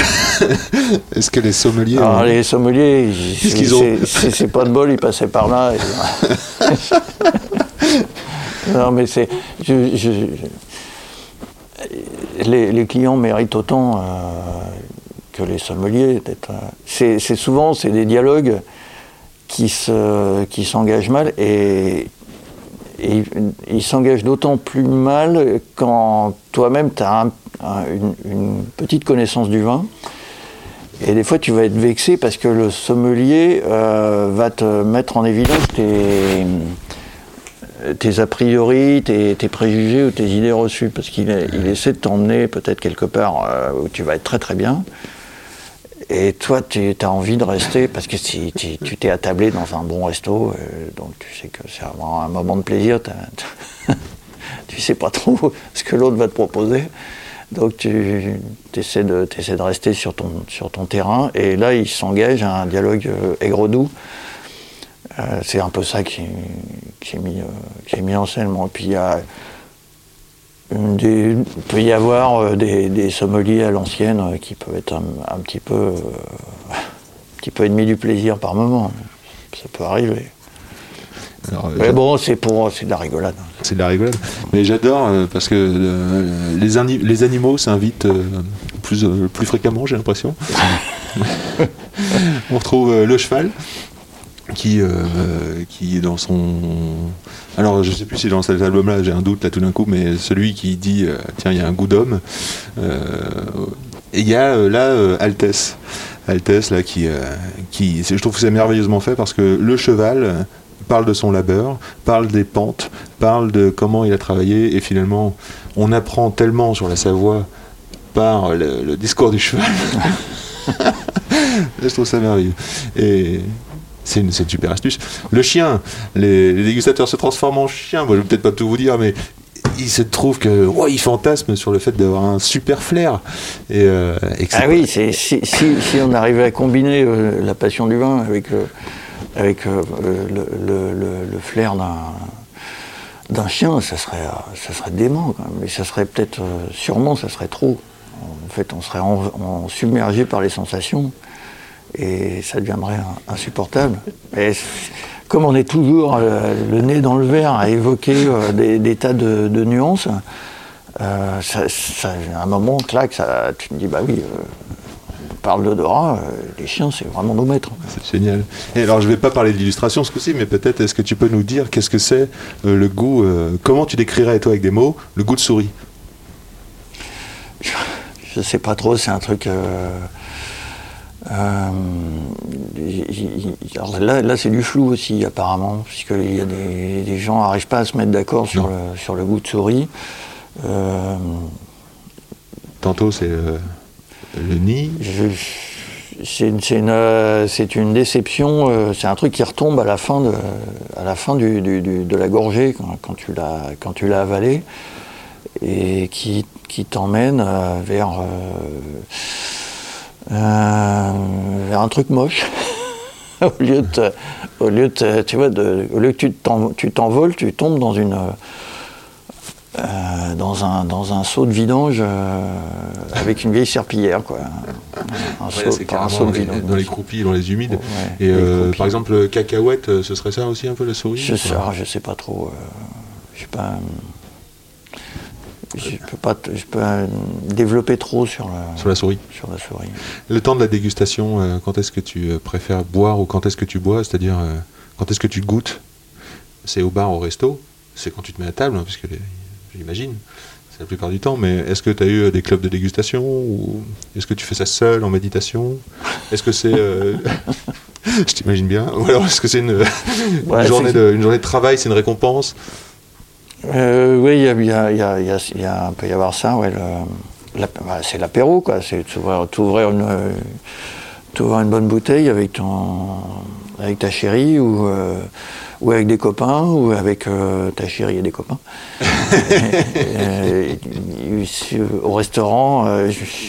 Est-ce que les sommeliers Alors, ont- les sommeliers, Qu'est-ce c'est- qu'ils ont c'est- c'est c'est pas de bol, ils passaient par là. et- non, mais c'est. je- je- les, les clients méritent autant euh, que les sommeliers. euh, C'est c'est souvent c'est des dialogues qui se qui s'engagent mal et, et ils s'engagent d'autant plus mal quand toi-même tu as une, petite connaissance du vin. Et des fois, tu vas être vexé parce que le sommelier euh, va te mettre en évidence tes, a priori, tes, préjugés ou tes idées reçues. Parce qu'il il essaie de t'emmener peut-être quelque part euh, où tu vas être très très bien. Et toi, tu as envie de rester parce que si tu t'es attablé dans un bon resto, euh, donc tu sais que c'est vraiment un moment de plaisir. tu sais pas trop ce que l'autre va te proposer. Donc tu essaies de, rester sur ton, terrain. Et là, il s'engage à un dialogue euh, aigre-doux. Euh, c'est un peu ça qui, est mis, qui est mis en scène. Moi. Puis il y a des- il peut y avoir euh, des, des sommeliers à l'ancienne euh, qui peuvent être un, un petit peu euh, un petit peu ennemis du plaisir par moment. Ça peut arriver. Alors, Mais bon, c'est pour c'est de la rigolade. C'est de la rigolade. Mais j'adore euh, parce que euh, les, ani- les animaux s'invitent euh, plus, plus fréquemment, j'ai l'impression. On retrouve le cheval. Qui, euh, qui est dans son. Alors, je sais plus si dans cet album-là, j'ai un doute là tout d'un coup, mais celui qui dit euh, Tiens, il y a un goût d'homme. Euh, et il y a euh, là euh, Altesse. Altesse, là, qui. euh, qui je trouve que c'est merveilleusement fait parce que le cheval parle de son labeur, parle des pentes, parle de comment il a travaillé, et finalement, on apprend tellement sur la Savoie par le, le discours du cheval. je trouve ça merveilleux. Et c'est une, super astuce. Le chien, les, les dégustateurs se transforment en chien. Moi, je vais peut-être pas tout vous dire, mais il se trouve que ouais, ils fantasment sur le fait d'avoir un super flair. Et, euh, et Ah oui, si, si- si on arrivait à combiner euh, la passion du vin avec, euh, avec le, le- le- le flair d'un chien, ça serait, ça serait dément quand même. Mais ça serait peut-être, sûrement, ça serait trop. En fait, on serait en- en- submergé par les sensations et ça deviendrait insupportable. Et comme on est toujours euh, le nez dans le verre à évoquer euh, des, des tas de, de nuances, euh, ça, ça- à un moment, clac, ça, tu te dis, bah oui, on parle d'odorat, les chiens, c'est vraiment nos maîtres. C'est génial. Et alors, je vais pas parler d'illustration ce coup-ci, mais peut-être est-ce que tu peux nous dire qu'est-ce que c'est euh, le goût euh, Comment tu décrirais, toi, avec des mots, le goût de souris? Je sais pas trop, c'est un truc. euh, euh, alors là, là c'est du flou aussi, apparemment, puisqu'il y a des, des gens n'arrivent pas à se mettre d'accord sur le, sur le goût de souris. Euh, Tantôt, c'est euh, le nid. c'est une, déception, c'est un truc qui retombe à la fin de, à la, fin du, du- du- de la gorgée, quand, quand tu l'as avalé, et qui, qui t'emmène vers, euh, vers un truc moche. au lieu de, au lieu de, tu vois, de- au lieu que tu t'en- tu t'envoles, tu tombes dans une, euh, dans un, dans un seau de vidange euh, avec une vieille serpillière, quoi. Un, Ouais, seau, c'est pas un carrément seau de dans les, vidange. dans les croupis, dans les humides. Ouais, Et les euh, par exemple, le cacahuète, euh, ce serait ça aussi un peu la souris Je sais, je sais pas trop. euh, je sais pas. Je peux pas, je peux euh, développer trop sur, la souris. sur la souris. Le temps de la dégustation, euh, quand est-ce que tu euh, préfères boire ou quand est-ce que tu bois? C'est-à-dire, euh, quand est-ce que tu goûtes? C'est au bar, au resto? C'est quand tu te mets à table, hein, j'imagine, c'est la plupart du temps. Mais est-ce que tu as eu des clubs de dégustation ou est-ce que tu fais ça seul en méditation? Est-ce que c'est. euh, Je t'imagine bien. Ou alors est-ce que c'est une, une Ouais, journée c'est- de, une journée de travail, c'est une récompense? Euh, oui, il y y y y a- peut y avoir ça. Ouais, bah, c'est l'apéro, quoi. C'est t'ouvrir, une, une bonne bouteille avec ton, avec ta chérie ou, euh, ou avec des copains ou avec euh, ta chérie et des copains. Et, et, et, au restaurant,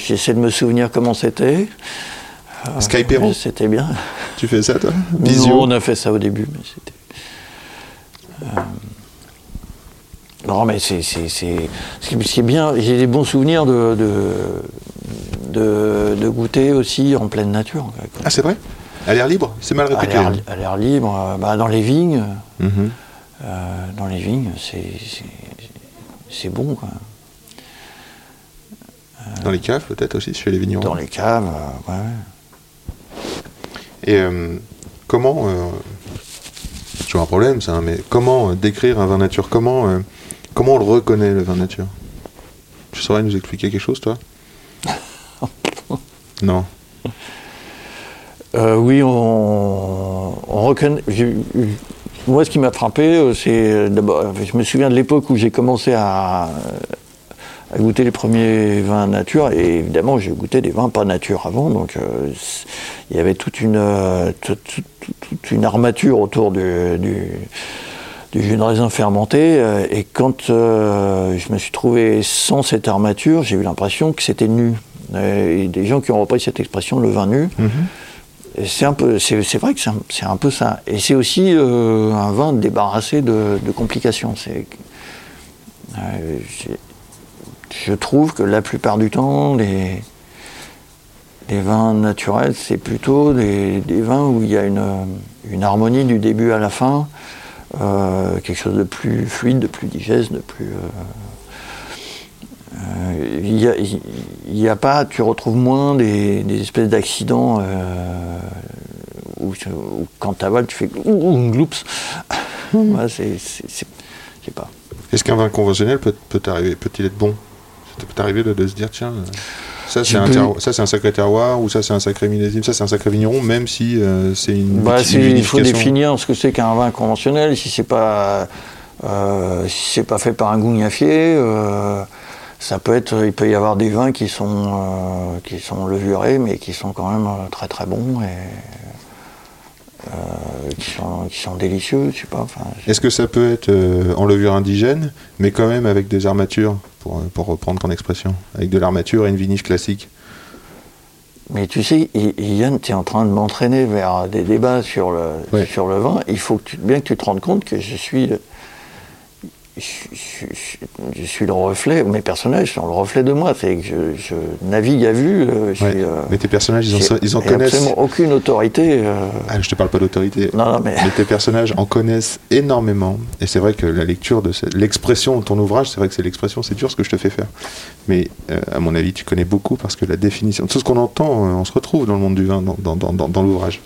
j'essaie de me souvenir comment c'était. Skypéro C'était bien. Tu fais ça, toi? Visio on a fait ça au début, mais c'était. Euh, Non, mais c'est. c'est- c'est- Ce qui est bien, j'ai des bons souvenirs de, de, de, de goûter aussi en pleine nature. Ah, c'est vrai? À l'air libre C'est mal répété. à l'air libre, euh, bah, dans les vignes. Mhm. euh, dans les vignes, c'est. bon, quoi. Dans les caves, peut-être aussi, chez les vignerons. Dans les caves, euh, ouais, ouais. Et euh, comment, euh, c'est toujours un problème ça, hein, mais comment euh, décrire un vin nature? Comment, euh, comment on le reconnaît le vin nature? Tu saurais nous expliquer quelque chose toi? Non. Euh, oui, on, on reconnaît. Moi, ce qui m'a frappé, euh, c'est euh, d'abord, je me souviens de l'époque où j'ai commencé à, à goûter les premiers vins nature, et évidemment, j'ai goûté des vins pas nature avant, donc euh, il y avait toute une, toute, toute- toute une armature autour du, du, du jus de raisin fermenté, euh, et quand euh, je me suis trouvé sans cette armature, j'ai eu l'impression que c'était nu. Euh, Et des gens qui ont repris cette expression, le vin nu, et C'est un peu, c'est vrai que c'est un, un peu ça. Et c'est aussi euh, un vin débarrassé de, de complications. C'est, euh, je trouve que la plupart du temps, les, les vins naturels, c'est plutôt des, des vins où il y a une, une harmonie du début à la fin, quelque chose de plus fluide, de plus digeste, de plus. euh, euh, Il y a, y a pas, tu retrouves moins des, des espèces d'accidents euh, où où, quand t'avales, tu fais ouh, gloups. Ouais, c'est, c'est, c'est- je sais pas. Est-ce qu'un vin conventionnel peut, peut t'arriver, peut-il être bon? Ça peut t'arriver de, de se dire, tiens, euh, ça c'est, un peux- sacré terroir, ou ça c'est un sacré millésime, ça c'est un sacré vigneron, même si euh, c'est une, Bah, une il faut définir ce que c'est qu'un vin conventionnel. Si c'est pas, euh, si c'est pas fait par un gougnafier, euh, ça peut être. Il peut y avoir des vins qui sont euh, qui sont levurés, mais qui sont quand même très très bons et qui sont qui sont délicieux. Je sais pas. Est-ce que ça peut être euh, en levure indigène, mais quand même avec des armatures, pour, pour reprendre ton expression, avec de l'armature et une vinif classique Mais tu sais, Yann, tu es en train de m'entraîner vers des débats sur le, Ouais. sur le vin. Il faut que tu, bien que tu te rendes compte que je suis, je, je- je- je suis le reflet, mes personnages sont le reflet de moi. C'est que je, je navigue à vue. euh, je Ouais. suis, euh, Mais tes personnages, ils en, ils en connaissent. absolument aucune autorité. euh, Ah, je te parle pas d'autorité. non, non, mais Mais tes personnages en connaissent énormément. Et c'est vrai que la lecture de cette- l'expression de ton ouvrage, c'est vrai que c'est l'expression, c'est dur ce que je te fais faire. Mais euh, à mon avis, tu connais beaucoup parce que la définition, tout ce qu'on entend, on se retrouve dans le monde du vin, dans, dans, dans, dans- dans l'ouvrage.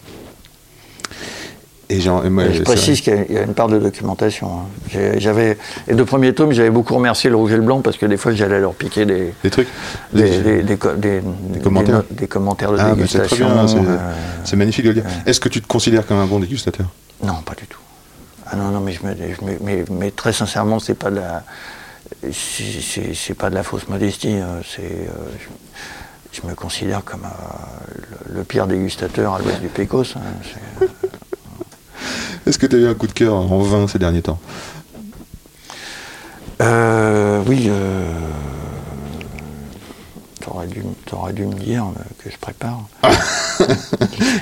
Et genre, et moi, je précise qu'il y a- il y a une part de documentation. hein. J'avais, les deux premiers tomes, j'avais beaucoup remercié le rouge et le blanc parce que des fois, j'allais leur piquer des, trucs. des, des- des- des co- des- des commentaires. notes- des commentaires de Ah, dégustation. c'est- euh, C'est magnifique de le dire. Est-ce que tu te considères comme un bon dégustateur? Non, pas du tout. Ah non, non, mais, je me, je me- mais, mais très sincèrement, c'est pas de la, c'est- pas de la fausse modestie. euh, C'est, euh, je, je me considère comme euh, le, le pire dégustateur à l'ouest du Pécos. hein, Est-ce que tu as eu un coup de cœur en vin ces derniers temps? Euh, oui, euh, t'aurais dû, t'aurais dû me dire euh, que je prépare.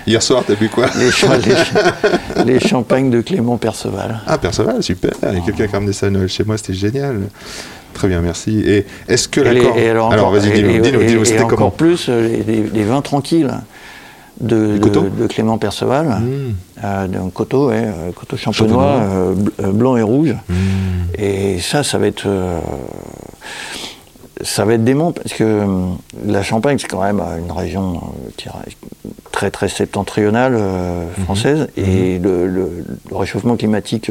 Hier soir, t'as bu quoi? Les, cha- les cha- les champagnes de Clément Perceval. Ah, Perceval, super. Il y a quelqu'un qui a ramené ça à Noël chez moi, c'était génial. Très bien, merci. Et est-ce que Et l'accord. et alors, encore- vas-y, et- dis-nous, et- dis-nous, et- dis-nous, et c'était encore comment plus euh, les vins tranquilles de, Clément Perceval, Mmh. euh, d'un coteau, ouais, euh, coteau champenois, euh, euh, blanc et rouge. Mmh. Et ça, ça va être, euh, ça va être dément parce que euh, la Champagne, c'est quand même une région très très septentrionale Mhm. française, et le, le- le réchauffement climatique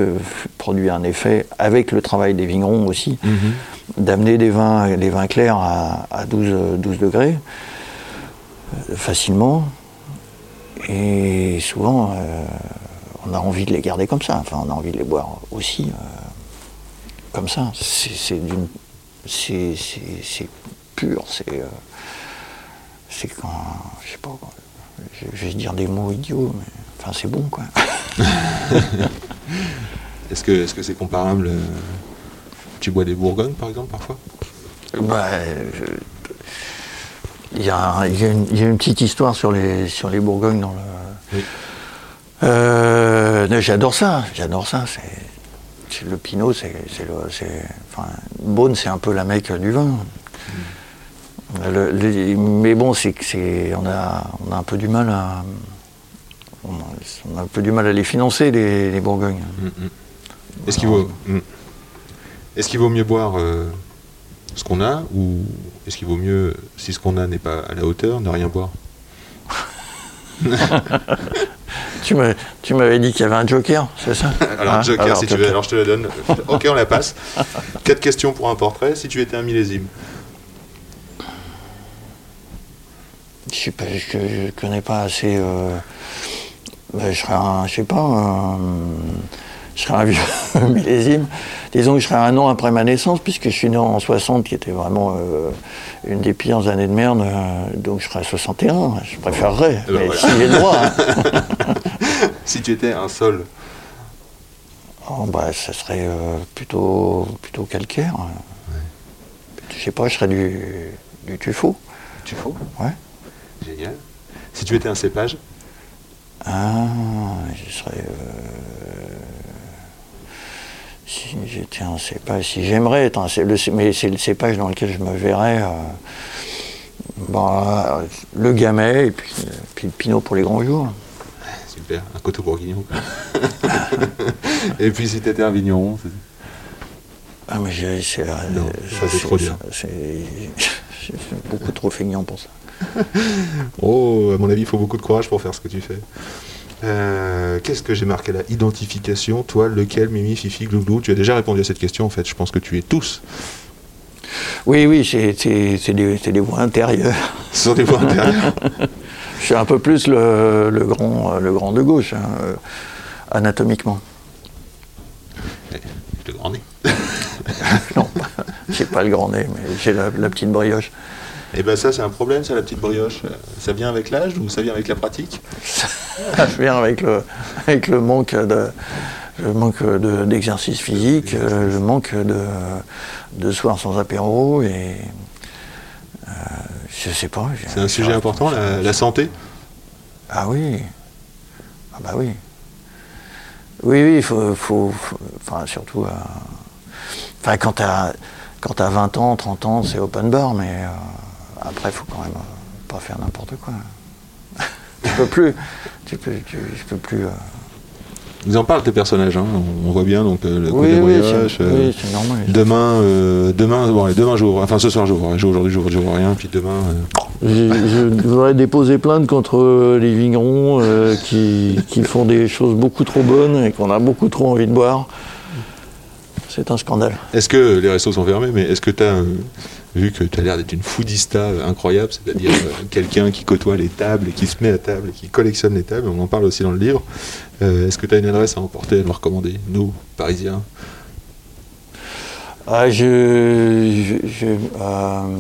produit un effet avec le travail des vignerons aussi d'amener des vins, les vins clairs à, à 12, euh, 12 degrés facilement. Et souvent, euh, on a envie de les garder comme ça. Enfin, on a envie de les boire aussi euh, comme ça. C'est c'est d'une- c'est- c'est- c'est pur. C'est euh, c'est quand. Je sais pas. Je, vais dire des mots idiots, mais enfin, c'est bon, quoi. Est-ce que est-ce que c'est comparable Tu bois des Bourgognes, par exemple, parfois? Bah, je- Il y, a, il y a une, il y a une petite histoire sur les, sur les Bourgognes dans le. Oui. Euh, j'adore ça, j'adore ça. C'est, le Pinot, c'est, c'est le, c'est, enfin, Beaune, c'est un peu la mecque du vin. Le- mais bon, c'est que c'est, on a, on a un peu du mal à, on a, on a un peu du mal à les financer les, les Bourgognes. Est-ce qu'il vaut Mm. Est-ce qu'il vaut mieux boire euh, ce qu'on a ou est-ce qu'il vaut mieux, si ce qu'on a n'est pas à la hauteur, ne rien boire Tu, m'avais dit qu'il y avait un joker, c'est ça? Alors, Hein Joker, si tu veux, alors je te la donne. ok, on la passe. Quatre questions pour un portrait. Si tu étais un millésime, Je sais pas, je, je connais pas assez. euh, ben, je serais un, je sais pas, un- je serais un vieux millésime. Disons que je serais un an après ma naissance, puisque je suis né en 60, qui était vraiment euh, une des pires années de merde. euh, donc je serais à 61. Je préférerais, Eh ben mais voilà. si j'ai le droit. hein. si tu étais un sol, Oh, bah, ça serait euh, plutôt, plutôt calcaire. Je sais pas, je serais du, du tuffeau. tu faux Ouais. Génial. Si tu étais un cépage, Ah, je serais. Euh, si j'étais un cépage, si j'aimerais être un cépage, mais c'est le cépage dans lequel je me verrais. euh, bah, le gamay et puis, euh, puis le pinot pour les grands jours. super, un coteau bourguignon. Et puis si tu étais un vigneron, Ah, mais j'ai- c'est. euh, Non, ça, c'est trop dur. C'est beaucoup trop feignant pour ça. oh, à mon avis, il faut beaucoup de courage pour faire ce que tu fais. Euh, Qu'est-ce que j'ai marqué là? Identification, toi, lequel, Mimi, Fifi, Glouglou? Tu as déjà répondu à cette question en fait. Je pense que tu es tous. Oui, oui, c'est des, voix intérieures. Ce sont des voix intérieures. Je suis un peu plus le, le grand, le grand de gauche, hein, euh, anatomiquement. Le grand nez. Non, j'ai pas le grand nez, mais j'ai la, la petite brioche. Et ben ça, c'est un problème, ça, la petite brioche. Ça vient avec l'âge ou ça vient avec la pratique Ça vient avec le, avec le manque de le manque de- d'exercice physique, le manque de, de soirs sans apéro et euh, je sais pas. C'est un sujet important, la, la santé? Ah oui. Ah bah oui. Oui, oui, il faut, faut- faut- Enfin, surtout. euh, Enfin, quand t'as quand t'as 20 ans, 30 ans, c'est open bar, mais euh, après, il faut quand même euh, pas faire n'importe quoi. tu peux plus. Tu peux, tu, je peux plus. euh, Ils en parlent, tes personnages. hein. On voit bien donc euh, le coup Oui, de oui, c'est euh, oui, c'est normal. Demain, euh, demain, bon, allez, demain j'ouvre. Enfin, ce soir j'ouvre. Aujourd'hui j'ouvre, j'ouvre rien. Puis demain, euh, Je, voudrais déposer plainte contre les vignerons euh, qui, qui font des choses beaucoup trop bonnes et qu'on a beaucoup trop envie de boire. C'est un scandale. Est-ce que les restos sont fermés Mais est-ce que tu as vu que tu as l'air d'être une foodista euh, incroyable, c'est-à-dire euh, quelqu'un qui côtoie les tables et qui se met à table et qui collectionne les tables, on en parle aussi dans le livre. Euh, est-ce que tu as une adresse à emporter, à nous recommander, nous, Parisiens? Ah, je, je, je, euh,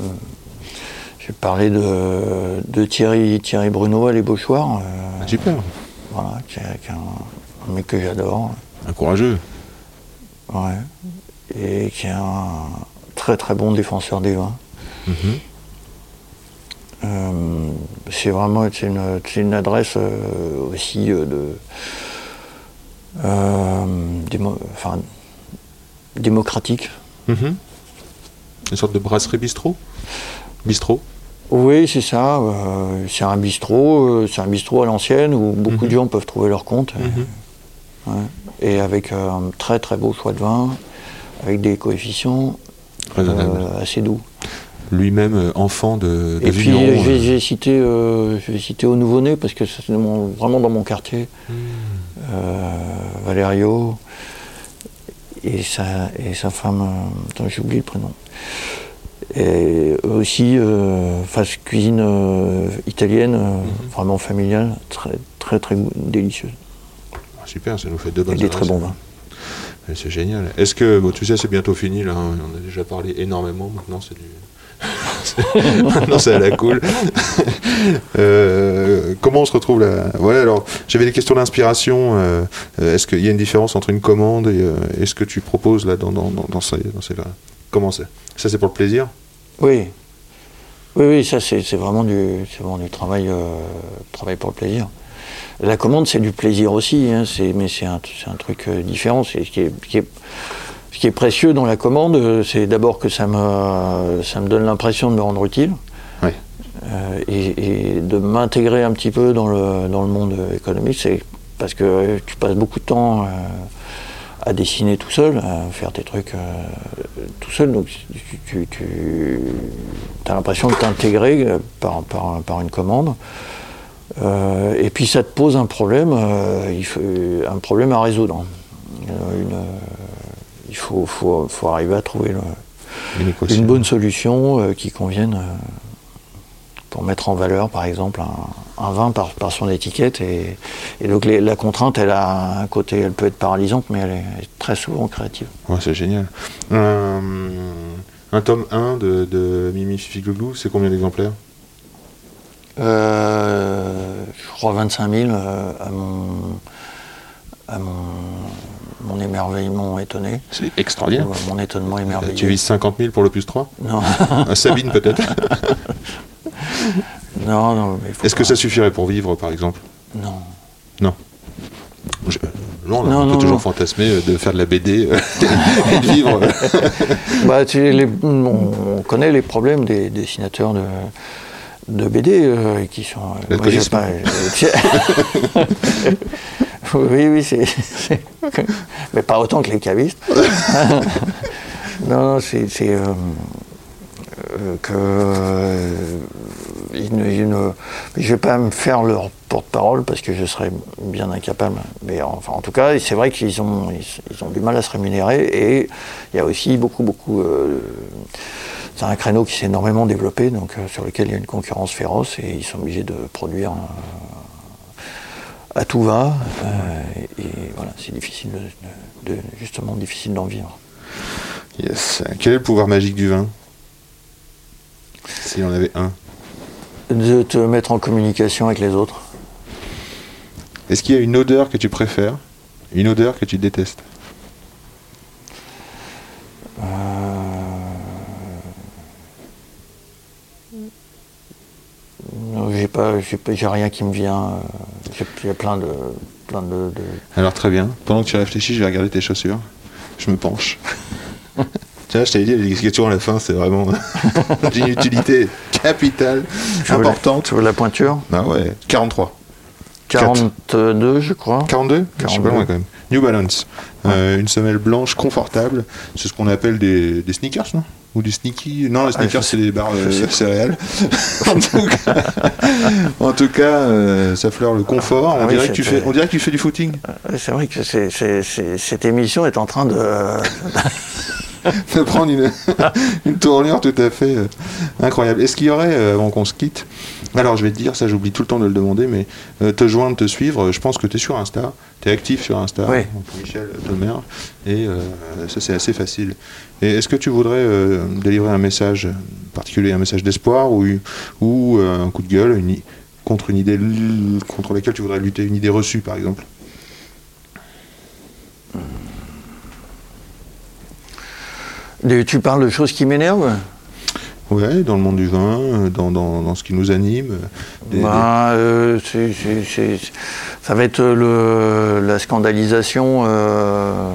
j'ai parlé de, de Thierry, Thierry Bruno à Les Beauchoirs, euh, Super, voilà, qui est, qui est un, un mec que j'adore, un courageux. ouais, et qui est un très très bon défenseur des vins. Mhm. Euh, c'est vraiment c'est une, c'est une adresse euh, aussi euh, de démo- enfin, démocratique. Mhm. Une sorte de brasserie bistrot? Bistrot? Oui, c'est ça. euh, c'est un bistrot, euh, c'est un bistrot à l'ancienne où beaucoup Mhm. de gens peuvent trouver leur compte. et- ouais. Et avec euh, un très très beau choix de vin, avec des coefficients assez doux. Lui-même euh, enfant de, de Et puis j'ai euh, j'ai cité, euh, j'ai cité au nouveau-né parce que c'est vraiment dans mon quartier. Hmm. Euh, Valerio et sa, et sa femme, euh, attends, j'ai oublié le prénom. Et eux aussi, euh, face cuisine euh, italienne, euh, Mhm. vraiment familiale, très très très délicieuse. Ah, Super, ça nous fait deux bonnes Avec des très bons vins. C'est génial. Est-ce que, tu sais, c'est bientôt fini, là, hein, on a déjà parlé énormément, maintenant c'est du... c'est- à la cool. Euh, comment on se retrouve là? Voilà, j'avais des questions d'inspiration. euh, euh, est-ce qu'il y a une différence entre une commande et, ce que tu proposes là dans, dans, ces, ces- Comment c'est? Ça, c'est pour le plaisir? Oui. Oui, oui, ça c'est vraiment du, travail, travail pour le plaisir. La commande c'est du plaisir aussi, hein, c'est- mais c'est un, truc différent. C'est ce qui est, ce qui est- ce qui est précieux dans la commande, euh, c'est d'abord que ça me, ça me donne l'impression de me rendre utile. Euh, et, et de m'intégrer un petit peu dans le, dans le monde économique, c'est parce que tu passes beaucoup de temps euh, à dessiner tout seul, à faire tes trucs euh, tout seul, donc tu, as l'impression de t'intégrer par, par, par une commande. Euh, et puis ça te pose un problème, euh, il faut, un problème à résoudre. Euh, une, euh, il faut, faut, faut arriver à trouver le, Une bonne solution euh, qui convienne euh, pour mettre en valeur, par exemple, un, un vin par, par son étiquette. Et, et donc les- la contrainte, elle a un côté, elle peut être paralysante, mais elle est, très souvent créative. Ouais, c'est génial. Un, un tome 1 de, de Mimi Fifi Glouglou, c'est combien d'exemplaires? Euh, je crois 25 000 euh, à mon, à mon, mon émerveillement étonné. C'est extraordinaire. Ouais, mon étonnement Euh, émerveillé. Tu vises 50 000 pour l'opus 3 Non, Un Sabine peut-être? Non, non. Est-ce que ça suffirait pour vivre par exemple? Non. Je- Non, là, Non, on non, peut toujours non. fantasmer euh, de faire de la BD euh, et de vivre. Bah, tu sais, les- on, on connaît les problèmes des dessinateurs de, de BD euh, qui sont. euh, moi, pas- euh, oui, oui, c'est. Mais pas autant que les cavistes. non, non, c'est. que. Euh, je ne vais pas me faire leur porte-parole parce que je serais bien incapable. Mais enfin, en tout cas, c'est vrai qu'ils ont, ils, ont du mal à se rémunérer et il y a aussi beaucoup, beaucoup. euh, c'est un créneau qui s'est énormément développé, donc euh, sur lequel il y a une concurrence féroce et ils sont obligés de produire euh, à tout va. euh, et, voilà, c'est difficile, justement difficile d'en vivre. Yes. Quel est le pouvoir magique du vin? S'il y en avait un. De te mettre en communication avec les autres. Est-ce qu'il y a une odeur que tu préfères? Une odeur que tu détestes? Euh, Non, j'ai pas, j'ai rien qui me vient. Il y a plein de, plein de, de- Alors très bien. Pendant que tu réfléchis, je vais regarder tes chaussures. Je me penche. Tiens, je t'avais dit, les questions à la fin, c'est vraiment d'une utilité capitale, Tu veux la- importante. Tu veux la pointure Ah ouais, 43. Quatre. 42, je crois. 42 Je suis pas 42. loin quand même. New Balance. Euh, une semelle blanche confortable. C'est ce qu'on appelle des, des sneakers, non? Ou des sneaky Non, les Ah, sneakers, c'est des barres euh, céréales. en tout cas, en tout cas, euh, ça fleure le confort. Ah on, oui, dirait que tu fais, on dirait que tu fais du footing. C'est vrai que cette émission est en train de. de prendre une, une tournure tout à fait euh, incroyable. Est-ce qu'il y aurait, euh, avant qu'on se quitte, alors je vais te dire, ça j'oublie tout le temps de le demander, mais euh, te joindre, te suivre, je pense que tu es sur Insta, tu es actif sur Insta, donc Michel Dolmer, et euh, ça c'est assez facile. Et est-ce que tu voudrais euh, délivrer un message particulier, un message d'espoir ou, ou un coup de gueule une contre une idée contre laquelle tu voudrais lutter, une idée reçue par exemple? De- tu parles de choses qui m'énervent Ouais, dans le monde du vin, euh, dans, dans, dans ce qui nous anime. euh, des- Ben, euh, c'est- c'est- c'est- ça va être le, la scandalisation euh,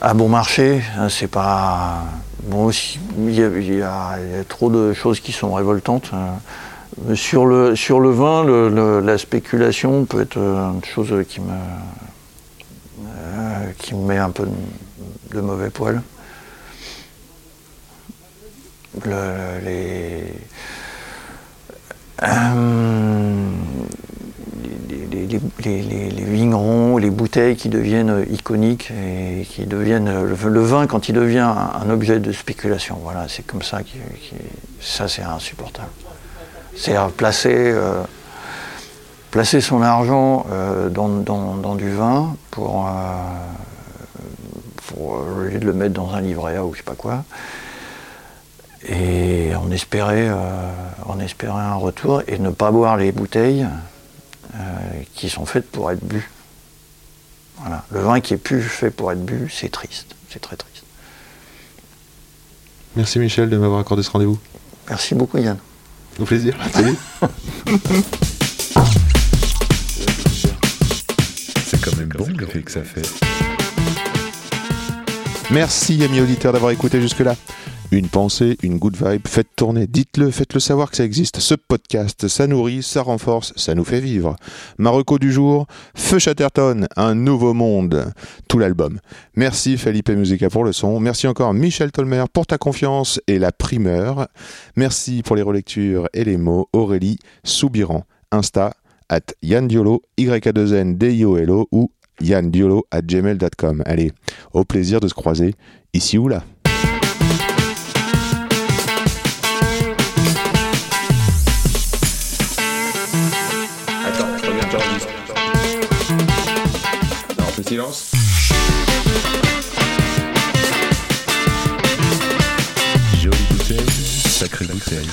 à bon marché. hein, C'est pas. Bon, aussi, il y, a, y y trop de choses qui sont révoltantes. hein. Sur le, sur le vin, le- le- la spéculation peut être une chose qui me, euh, qui me met un peu de, de mauvais poil. Le- les, euh, les, vignerons, les bouteilles qui deviennent iconiques et qui deviennent le, vin quand il devient un, objet de spéculation. Voilà, c'est comme ça qui- ça c'est insupportable. C'est à placer, euh, placer son argent euh, dans, du vin pour, le mettre dans un livret A ou je sais pas quoi et on espérait, euh, on espérait un retour et ne pas boire les bouteilles euh, qui sont faites pour être bues. Voilà. Le vin qui est plus fait pour être bu, c'est triste, c'est très triste. Merci Michel de m'avoir accordé ce rendez-vous. Merci beaucoup Yann. Au plaisir. Salut. C'est quand même bon l'effet que ça fait. Merci amis auditeurs d'avoir écouté jusque-là. Une pensée, une good vibe, faites tourner, dites-le, faites-le savoir que ça existe. Ce podcast, ça nourrit, ça renforce, ça nous fait vivre. Marocco du jour, Feu Chatterton, Un nouveau monde, tout l'album. Merci Felipe Musica pour le son, merci encore Michel Tolmer pour ta confiance et la primeur. Merci pour les relectures et les mots, Aurélie Soubiran, Insta, at Yann Diolo, Y-A-2-N, D-I-O-L-O ou yandiolo at gmail.com. Allez, au plaisir de se croiser ici ou là. Attends, je reviens, j'enregistre. Alors, on fait silence Jolie bouteille, sacrée bouteille.